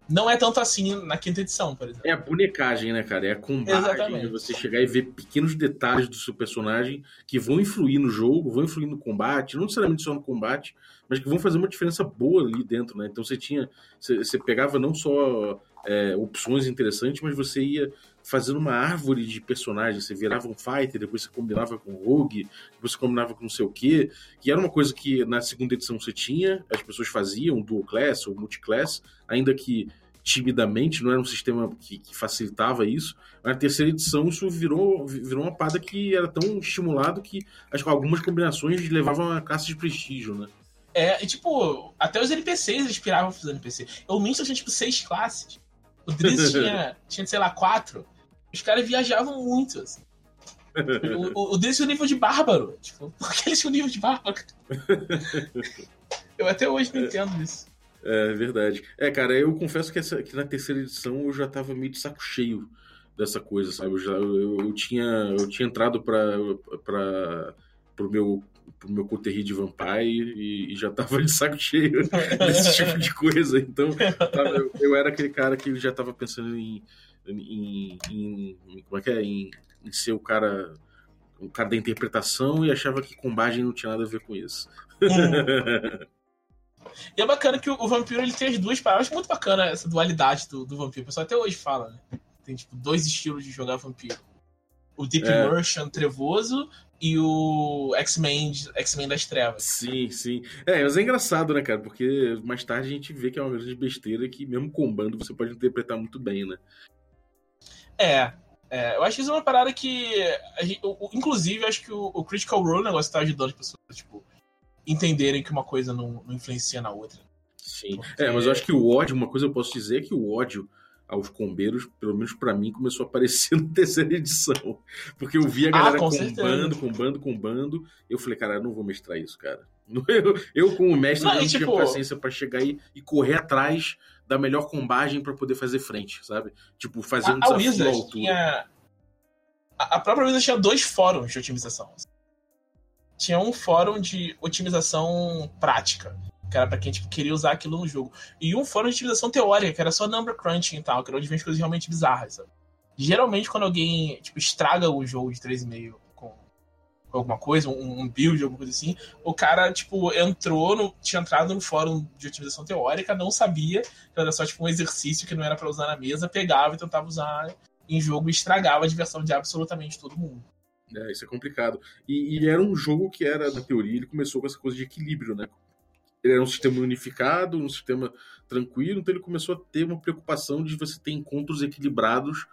Não é tanto assim na quinta edição, por exemplo. É a bonecagem, né, cara? É a combate Exatamente. você chegar e ver pequenos detalhes do seu personagem que vão influir no jogo, vão influir no combate, não necessariamente só no combate, mas que vão fazer uma diferença boa ali dentro, né? Então você tinha. Você, você pegava não só é, opções interessantes, mas você ia fazendo uma árvore de personagens. Você virava um fighter, depois você combinava com o rogue, depois você combinava com não sei o quê. Que era uma coisa que na segunda edição você tinha, as pessoas faziam, dual class ou multiclass, ainda que timidamente, não era um sistema que, que facilitava isso. Na terceira edição isso virou, virou uma parada que era tão estimulado que acho que algumas combinações levavam a classe de prestígio, né? É, e tipo, até os NPCs inspiravam os NPCs. O Minster tinha tipo seis classes. O Driz tinha, tinha, sei lá, quatro. Os caras viajavam muito, assim. O, o, o tinha o nível de bárbaro. Tipo, por que eles tinham o nível de bárbaro? eu até hoje não entendo isso. É verdade. É, cara, eu confesso que, essa, que na terceira edição eu já tava meio de saco cheio dessa coisa, sabe? Eu, já, eu, eu tinha, eu tinha entrado para pro meu pro meu coterri de vampire e, e, já tava de saco cheio desse tipo de coisa. Então, eu, eu, era aquele cara que já tava pensando em, em, em como é que é? Em, em, ser o cara o cara da interpretação e achava que combagem não tinha nada a ver com isso. Hum. E é bacana que o, o vampiro ele tem as duas paradas. muito bacana essa dualidade do, do vampiro. O pessoal até hoje fala, né? Tem tipo dois estilos de jogar vampiro. O Deep é. Trevoso e o X-Men X-Men das Trevas. Sim, sim. É, mas é engraçado, né, cara? Porque mais tarde a gente vê que é uma grande besteira que, mesmo combando, você pode interpretar muito bem, né? É. é eu acho que isso é uma parada que. Gente, inclusive, acho que o, o Critical Role negócio tá ajudando as pessoas, tipo, entenderem que uma coisa não, não influencia na outra. Sim. Porque... É, mas eu acho que o ódio, uma coisa eu posso dizer é que o ódio aos combeiros, pelo menos para mim, começou a aparecer na terceira edição. Porque eu vi a ah, galera ah, com combando, combando, combando. Eu falei, cara, eu não vou mestrar isso, cara. Eu, eu como mestre, não, não tipo... tinha paciência para chegar aí e correr atrás da melhor combagem para poder fazer frente, sabe? Tipo, fazer um a, desafio a à altura. Tinha... A própria Wizard tinha dois fóruns de otimização. Tinha um fórum de otimização prática que era pra quem tipo, queria usar aquilo no jogo. E um fórum de utilização teórica, que era só number crunching e tal, que era onde vem as coisas realmente bizarras, sabe? Geralmente, quando alguém tipo, estraga o jogo de 3,5 com, com alguma coisa, um, um, build, alguma coisa assim, o cara, tipo, entrou, no, tinha entrado no fórum de utilização teórica, não sabia, era só tipo um exercício que não era para usar na mesa, pegava e tentava usar em jogo e estragava a diversão de absolutamente todo mundo. É, isso é complicado. E, e, era um jogo que era, na teoria, ele começou com essa coisa de equilíbrio, né? ele era um sistema unificado, um sistema tranquilo, então ele começou a ter uma preocupação de você ter encontros equilibrados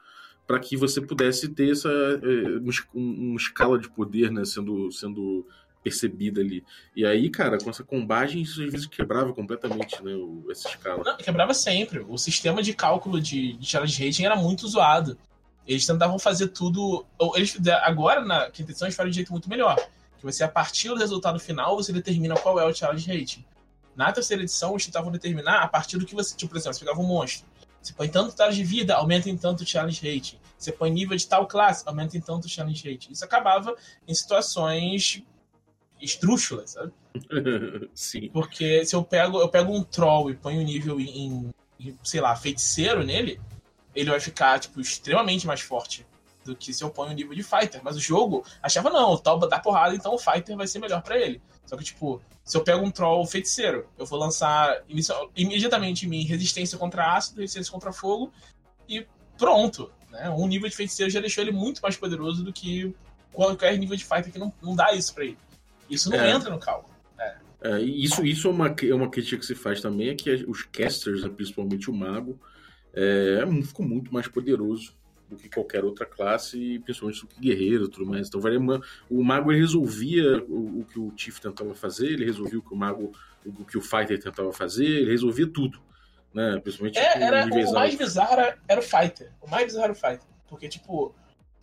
para que você pudesse ter essa é, uma, escala de poder né, sendo, sendo percebida ali. E aí, cara, com essa combagem, isso às vezes quebrava completamente né, essa escala. Não, quebrava sempre. O sistema de cálculo de, de rating era muito zoado. Eles tentavam fazer tudo. Eles, agora, na quinta edição, eles fazem de um jeito muito melhor. Que você, a partir do resultado final, você determina qual é o challenge rating. Na terceira edição, eles tentavam determinar a partir do que você. Tipo, por exemplo, você pegava um monstro. Você põe tanto taxa de vida, aumenta em tanto o challenge rate. Você põe nível de tal classe, aumenta em tanto o challenge rate. Isso acabava em situações estrúxulas, sabe? Sim. Porque se eu pego, eu pego um troll e ponho o nível em, em, sei lá, feiticeiro nele, ele vai ficar, tipo, extremamente mais forte do que se eu ponho o nível de fighter. Mas o jogo achava, não, o tal dá porrada, então o fighter vai ser melhor para ele. Só que, tipo, se eu pego um troll feiticeiro, eu vou lançar imediatamente minha resistência contra ácido, resistência contra fogo e pronto. Né? Um nível de feiticeiro já deixou ele muito mais poderoso do que qualquer nível de fighter que não, não dá isso pra ele. Isso não é. entra no cálculo. É. É, isso, isso é, uma, é uma crítica que se faz também, é que os casters, né, principalmente o mago, é, ficou muito mais poderoso do que qualquer outra classe, principalmente do que guerreiro e tudo mais. Então, o mago resolvia o, o, que o Tiff tentava fazer, ele resolvia o que o mago, o que o Fighter tentava fazer, ele resolvia tudo. Né? Principalmente é, era, o mais bizarro era, era, o Fighter. O mais bizarro era o Fighter. Porque, tipo,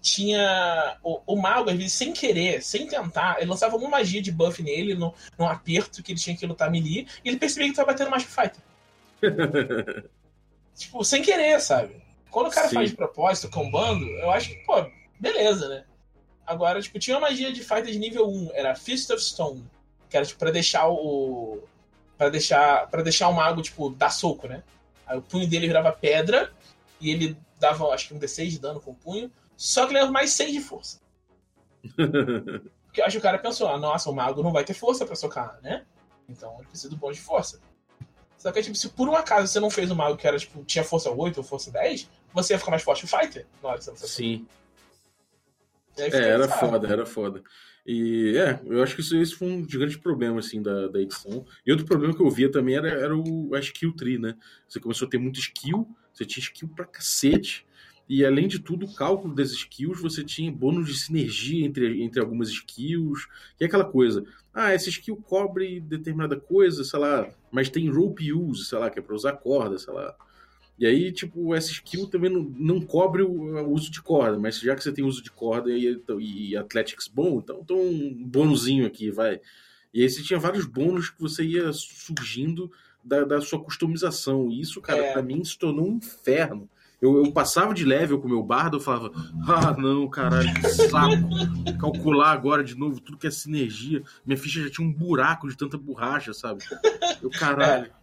tinha. O, o mago, às vezes, sem querer, sem tentar, ele lançava uma magia de buff nele, no, num aperto que ele tinha que lutar melee, e ele percebia que tava batendo mais que o Fighter. tipo, sem querer, sabe? Quando o cara Sim. faz de propósito, combando, eu acho que, pô, beleza, né? Agora, tipo, tinha uma magia de fighter de nível 1, era Fist of Stone, que era, tipo, pra deixar o... para deixar para deixar o mago, tipo, dar soco, né? Aí o punho dele virava pedra, e ele dava, acho que um D6 de dano com o punho, só que ele leva mais 6 de força. Porque eu acho que o cara pensou, ah, nossa, o mago não vai ter força para socar, né? Então ele precisa do bônus de força. Só que, tipo, se por um acaso você não fez um mago que era, tipo, tinha força 8 ou força 10, você ia ficar mais forte o fighter na hora que você Sim. É, era foda, era foda. E é, eu acho que isso, isso foi um dos grandes problemas assim, da, da edição. E outro problema que eu via também era, era o, a skill tree, né? Você começou a ter muito skill, você tinha skill pra cacete. E além de tudo, o cálculo das skills, você tinha bônus de sinergia entre, entre algumas skills, que é aquela coisa. Ah, essa skill cobre determinada coisa, sei lá, mas tem rope use, sei lá, que é pra usar corda, sei lá. E aí, tipo, essa skill também não, não cobre o, uso de corda, mas já que você tem uso de corda e, e Athletics bom, então, então um bônusinho aqui, vai. E aí você tinha vários bônus que você ia surgindo da, da sua customização. E isso, cara, é. pra mim se tornou um inferno Eu, eu passava de level com o meu bardo, eu falava, ah, não, caralho, que saco. Calcular agora de novo tudo que é sinergia. Minha ficha já tinha um buraco de tanta borracha, sabe? Eu, caralho. É.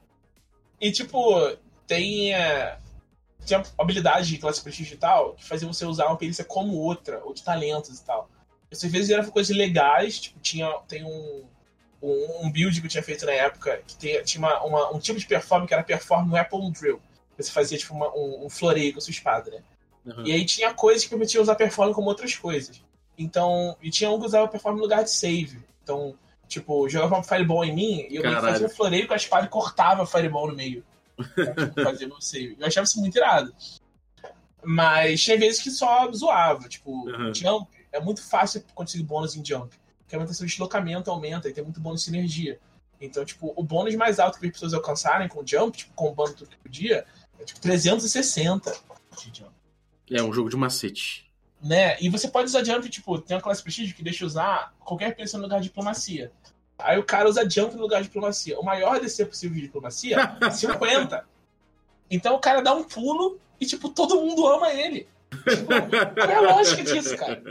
E, tipo, tem. É, tinha habilidade de classe prestígio e tal que fazia você usar uma perícia como outra, ou de talentos e tal. Às vezes eram coisas legais, tipo, tinha, tem um, um, um, build que eu tinha feito na época que tinha, tinha uma, uma, um tipo de performance que era perform weapon drill. Você fazia tipo uma, um, um, floreio com a sua espada, né? Uhum. E aí tinha coisas que permitiam usar perform como outras coisas. Então, e tinha um que usava perform no lugar de save. Então, tipo, jogava uma fireball em mim e eu fazia um floreio com a espada e cortava fireball no meio. Fazer. Eu achava isso muito irado. Mas tinha vezes que só zoava. Tipo, uhum. jump. É muito fácil conseguir bônus em jump. Porque aumenta seu deslocamento, aumenta, e tem muito bônus de sinergia. Então, tipo, o bônus mais alto que as pessoas alcançarem com jump, tipo, combando tudo que podia, é tipo 360 de jump. É um jogo de macete. Né? E você pode usar jump, tipo, tem uma classe prestígio que deixa usar qualquer pessoa no lugar de diplomacia. Aí o cara usa jump no lugar de diplomacia. O maior DC possível de diplomacia é 50. Então o cara dá um pulo e, tipo, todo mundo ama ele. Tipo, qual é a lógica disso, cara?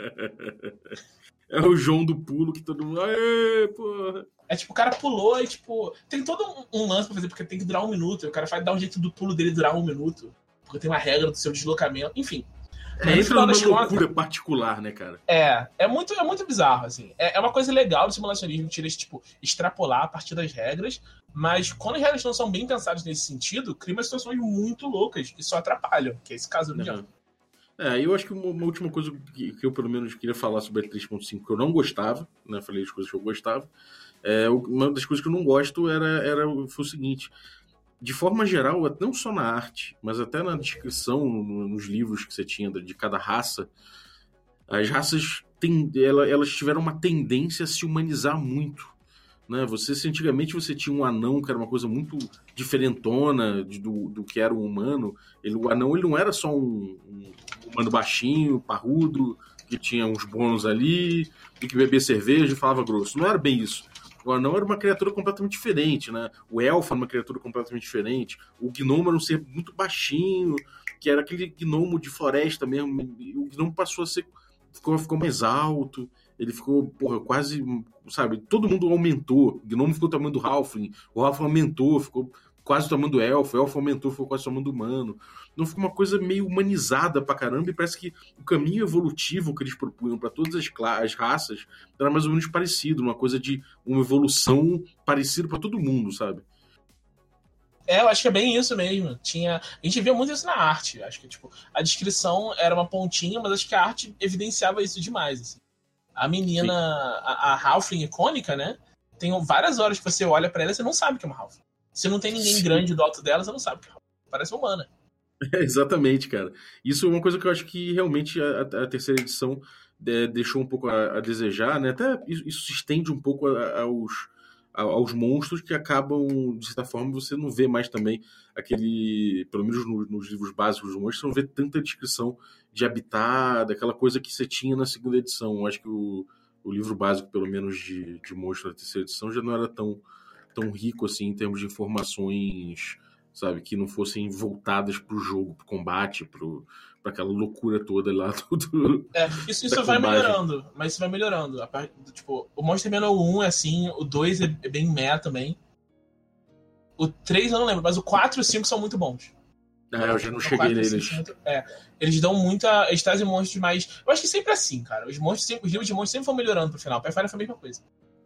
É o João do pulo que todo mundo. Aê, porra. É tipo, o cara pulou e, tipo, tem todo um, lance pra fazer, porque tem que durar um minuto. O cara faz dar um jeito do pulo dele durar um minuto. Porque tem uma regra do seu deslocamento. Enfim. É, isso é uma loucura particular, né, cara? É, é muito, é muito bizarro, assim. É, é uma coisa legal do simulacionismo, tira esse, tipo, extrapolar a partir das regras, mas quando as regras não são bem pensadas nesse sentido, cria umas situações muito loucas que só atrapalham, que é esse caso do uhum. É, eu acho que uma, uma última coisa que, que, eu, pelo menos, queria falar sobre a 3.5 que eu não gostava, né? Falei as coisas que eu gostava. É, uma das coisas que eu não gosto era, era foi o seguinte: de forma geral, não só na arte, mas até na descrição, nos livros que você tinha de cada raça, as raças tem, elas tiveram uma tendência a se humanizar muito. Né? Você, antigamente você tinha um anão que era uma coisa muito diferentona de, do, do que era um humano. Ele, o anão ele não era só um, um humano baixinho, parrudo, que tinha uns bônus ali, e que bebia cerveja e falava grosso. Não era bem isso. O anão era uma criatura completamente diferente, né? O elfo era uma criatura completamente diferente. O gnomo era um ser muito baixinho, que era aquele gnomo de floresta mesmo. O gnomo passou a ser. Ficou, ficou mais alto. Ele ficou, porra, quase. Sabe? Todo mundo aumentou. O gnomo ficou o tamanho do Halfling. O Halfling aumentou, ficou quase o tamanho do elfo, o elfo aumentou, ficou quase o tamanho do humano. Não ficou uma coisa meio humanizada pra caramba, e parece que o caminho evolutivo que eles propunham para todas as, as, raças era mais ou menos parecido, uma coisa de uma evolução parecida para todo mundo, sabe? É, eu acho que é bem isso mesmo. Tinha, a gente via muito isso na arte. Acho que tipo, a descrição era uma pontinha, mas acho que a arte evidenciava isso demais. Assim. A menina, a, a Halfling icônica, né? Tem várias horas que você olha para ela e você não sabe que é uma Halfling. Se não tem ninguém Sim. grande do alto dela, você não sabe. Parece humana. É, exatamente, cara. Isso é uma coisa que eu acho que realmente a, a terceira edição é, deixou um pouco a, a, desejar, né? Até isso, isso se estende um pouco aos, aos monstros que acabam, de certa forma, você não vê mais também aquele. Pelo menos nos, nos livros básicos dos monstros, você não vê tanta descrição de habitat, daquela coisa que você tinha na segunda edição. Eu acho que o, o livro básico, pelo menos de, de monstros da terceira edição, já não era tão tão rico assim em termos de informações, sabe, que não fossem voltadas para o jogo, para o combate, para aquela loucura toda lá. Tudo, é, isso, isso vai melhorando, mas isso vai melhorando. A parte, tipo, o Monster Manual 1 é assim, o 2 é, é bem meh também. O 3 eu não lembro, mas o 4 e o 5 são muito bons. É, eu já não cheguei neles. Muito, é, eles dão muita. Eles trazem monstros mais. Eu acho que sempre é assim, cara. Os monstros sempre, os livros de monstros sempre vão melhorando pro final. Pathfinder foi a mesma coisa.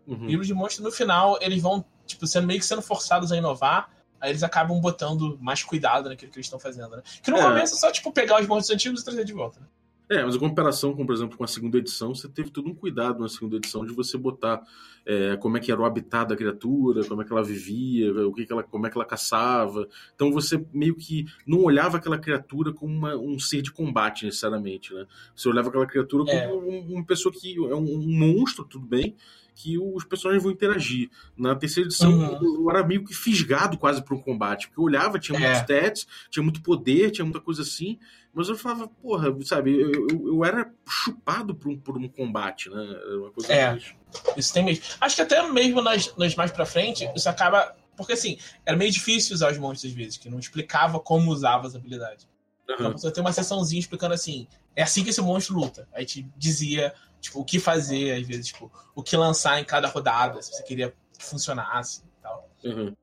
Uhum. Livros de monstros, no final, eles vão, tipo, sendo meio que sendo forçados a inovar. Aí eles acabam botando mais cuidado naquilo que eles estão fazendo, né? Que no é. começo é só, tipo, pegar os monstros antigos e trazer de volta, né? É, mas a comparação com, por exemplo, com a segunda edição, você teve todo um cuidado na segunda edição de você botar é, como é que era o habitat da criatura, como é que ela vivia, o que, que ela, como é que ela caçava. Então você meio que não olhava aquela criatura como uma, um ser de combate necessariamente, né? Você olhava aquela criatura como é. uma pessoa que é um, um monstro, tudo bem, que os personagens vão interagir. Na terceira edição, uhum. eu era meio que fisgado quase para um combate, porque eu olhava, tinha é. muitos stats, tinha muito poder, tinha muita coisa assim, mas eu falava, porra, sabe, eu, eu, eu era chupado por um, por um combate, né? Uma coisa é, mais... isso tem mesmo. Acho que até mesmo nas, nas mais pra frente, isso acaba. Porque assim, era meio difícil usar os monstros às vezes, que não explicava como usava as habilidades. Uhum. Então, tem uma sessãozinha explicando assim, é assim que esse monstro luta. Aí te dizia, tipo, o que fazer, às vezes, tipo, o que lançar em cada rodada, se você queria que funcionasse e tal. Uhum.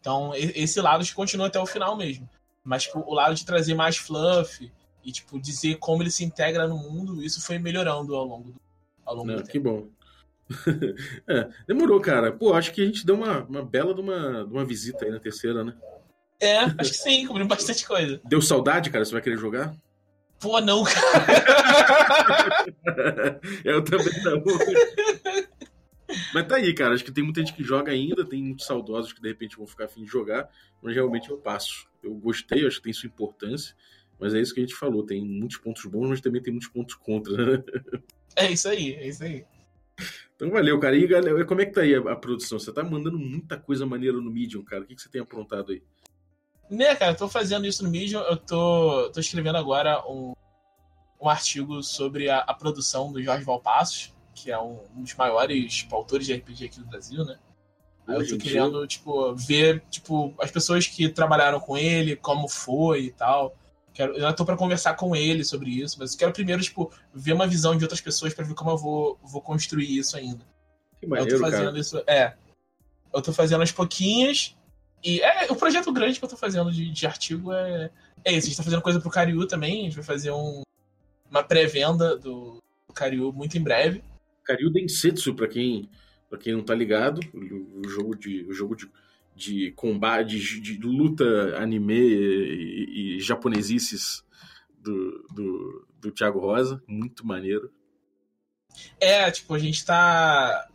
Então, esse lado continua até o final mesmo. Mas, tipo, o lado de trazer mais fluff e, tipo, dizer como ele se integra no mundo, isso foi melhorando ao longo do, ao longo Não, do que tempo. bom. é, demorou, cara. Pô, acho que a gente deu uma, uma bela de uma, de uma visita aí na terceira, né? É, acho que sim, cobriu bastante coisa. Deu saudade, cara? Você vai querer jogar? Pô, não, cara. Eu também não. Mas tá aí, cara. Acho que tem muita gente que joga ainda, tem muitos saudosos que de repente vão ficar afim de jogar, mas realmente eu passo. Eu gostei, acho que tem sua importância, mas é isso que a gente falou. Tem muitos pontos bons, mas também tem muitos pontos contra, né? É isso aí, é isso aí. Então valeu, cara. E galera, como é que tá aí a, a, produção? Você tá mandando muita coisa maneira no Medium, cara. O que, que você tem aprontado aí? Né, cara, eu tô fazendo isso no Medium. Eu tô, tô escrevendo agora um, um artigo sobre a, a produção do Jorge Valpassos, que é um, um, dos maiores autores de RPG aqui do Brasil, né? Aí eu tô querendo, tipo, ver, tipo, as pessoas que trabalharam com ele, como foi e tal. Quero, eu tô para conversar com ele sobre isso, mas eu quero primeiro, tipo, ver uma visão de outras pessoas para ver como eu vou, vou construir isso ainda. Que maneiro, eu tô fazendo cara. isso. É. Eu tô fazendo aos pouquinhos. E é, o projeto grande que eu tô fazendo de, de artigo é, é esse. A gente tá fazendo coisa pro Cariú também. A gente vai fazer um, uma pré-venda do, do Cariú muito em breve. Cariú Densetsu, pra quem, pra quem não tá ligado, o, o jogo de. O jogo de de combate, de, de, luta anime e, e, e japonesices do, do, do Thiago Rosa. Muito maneiro. É, tipo, a gente tá.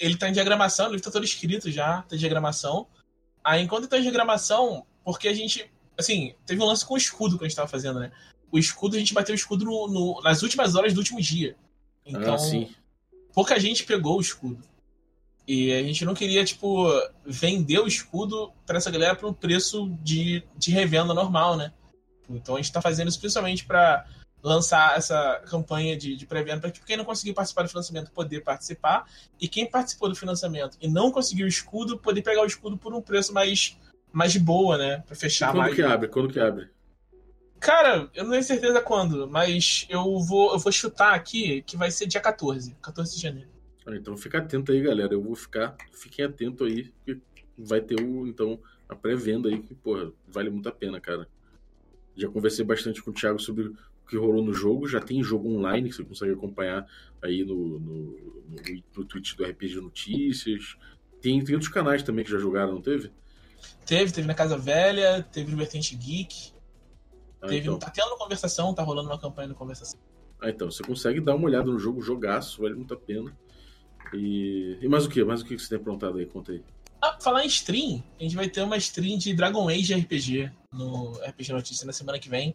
Ele tá em diagramação, ele tá todo escrito já, tá em diagramação. Aí, enquanto tá em diagramação, porque a gente. Assim, teve um lance com o escudo que a gente tava fazendo, né? O escudo, a gente bateu o escudo no, no, nas últimas horas do último dia. Então, ah, pouca gente pegou o escudo. E a gente não queria, tipo, vender o escudo para essa galera por um preço de, de revenda normal, né? Então a gente tá fazendo isso principalmente para lançar essa campanha de, de pré-venda para quem não conseguiu participar do financiamento poder participar e quem participou do financiamento e não conseguiu o escudo poder pegar o escudo por um preço mais, mais de boa, né? Para fechar e quando mais. que abre? Quando que abre? Cara, eu não tenho certeza quando, mas eu vou, eu vou chutar aqui que vai ser dia 14, 14 de janeiro. Então fica atento aí, galera. Eu vou ficar. Fiquem atento aí, que vai ter o, então, a pré-venda aí, que, porra, vale muito a pena, cara. Já conversei bastante com o Thiago sobre que rolou no jogo. Já tem jogo online que você consegue acompanhar aí no, no, no, no Twitch do RPG Notícias. Tem, tem outros canais também que já jogaram, não teve? Teve, teve na Casa Velha, teve no Vertente Geek. Ah, teve, então. Tá tendo conversação, tá rolando uma campanha de conversação. Ah, então, você consegue dar uma olhada no jogo, jogaço, vale muito a pena. E, e mais o que? Mais o que você tem aprontado aí? Conta aí. Ah, falar em stream, a gente vai ter uma stream de Dragon Age RPG no RPG Notícias na semana que vem.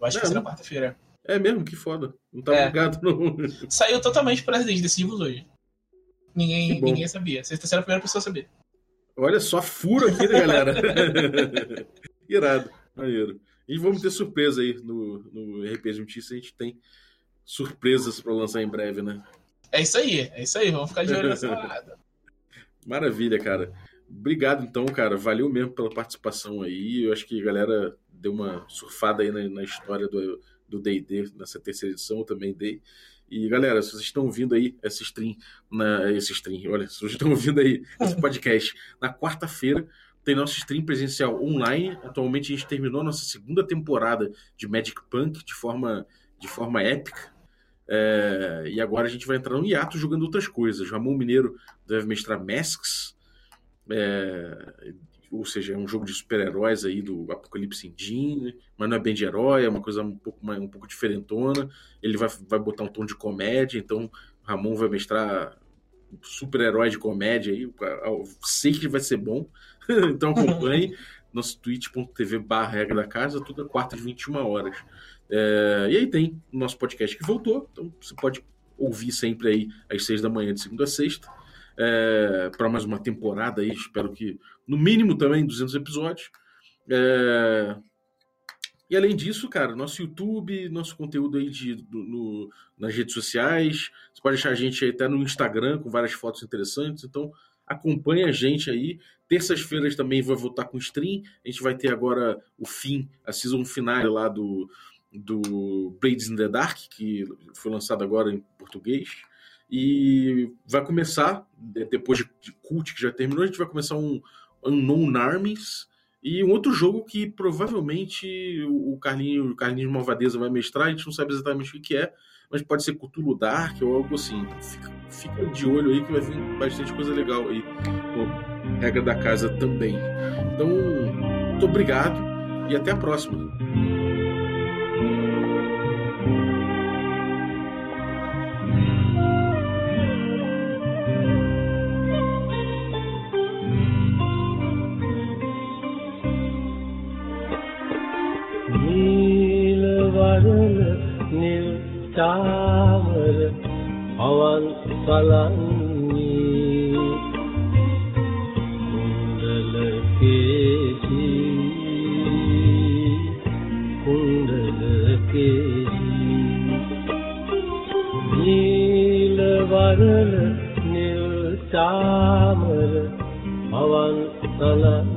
Eu acho É, que vai ser na quarta-feira. É mesmo, que foda. Não tava É. ligado, não. Saiu totalmente por acidente, decidimos hoje. Ninguém, ninguém sabia. Você está sendo a primeira pessoa a saber. Olha só, furo aqui, né, galera? Irado, maneiro. E vamos ter surpresa aí no, no RPG Notícias. A gente tem surpresas pra lançar em breve, né? É isso aí, é isso aí. Vamos ficar de olho nessa parada. Maravilha, cara. Obrigado, então, cara. Valeu mesmo pela participação aí. Eu acho que a galera deu uma surfada aí na, na história do D&D nessa terceira edição. Eu também dei. E, galera, se vocês estão ouvindo aí essa stream, na, esse stream, olha, se vocês estão ouvindo aí esse podcast na quarta-feira, tem nosso stream presencial online. Atualmente a gente terminou a nossa segunda temporada de Magic Punk de forma, de forma épica. É, e agora a gente vai entrar no hiato jogando outras coisas. Ramon Mineiro deve mestrar Masks, é, ou seja, é um jogo de super-heróis aí do Apocalipse Engine, mas não é bem de herói, é uma coisa um pouco, mais, um pouco diferentona. Ele vai, vai botar um tom de comédia, então Ramon vai mestrar super-herói de comédia aí. Eu sei que vai ser bom, então acompanhe nosso twitch.tv barra regra da casa, toda quarta às 21 horas. É, e aí tem o nosso podcast que voltou, então você pode ouvir sempre aí às 6 da manhã de segunda a sexta. É, para mais uma temporada aí, espero que no mínimo também 200 episódios. É, e além disso, cara, nosso YouTube, nosso conteúdo aí de, do, no, nas redes sociais. Você pode achar a gente aí até no Instagram com várias fotos interessantes. Então acompanha a gente aí. Terças-feiras também vai voltar com stream. A gente vai ter agora o fim, a season final lá do, do Blades in the Dark, que foi lançado agora em português. E vai começar, depois de Cult, que já terminou, a gente vai começar um Unknown Armies e um outro jogo que provavelmente o Carlinhos, o Carlinhos Malvadeza vai mestrar, a gente não sabe exatamente o que é, mas pode ser Cthulhu Dark ou algo assim. Fica, fica de olho aí que vai vir bastante coisa legal aí. Regra da casa também. Então, muito obrigado e até a próxima. පවන් සලන්නේ කුණ්ඩල කේසී කුණ්ඩල කේසී නීල වරණ නිල් චාමර පවන් සලන්නේ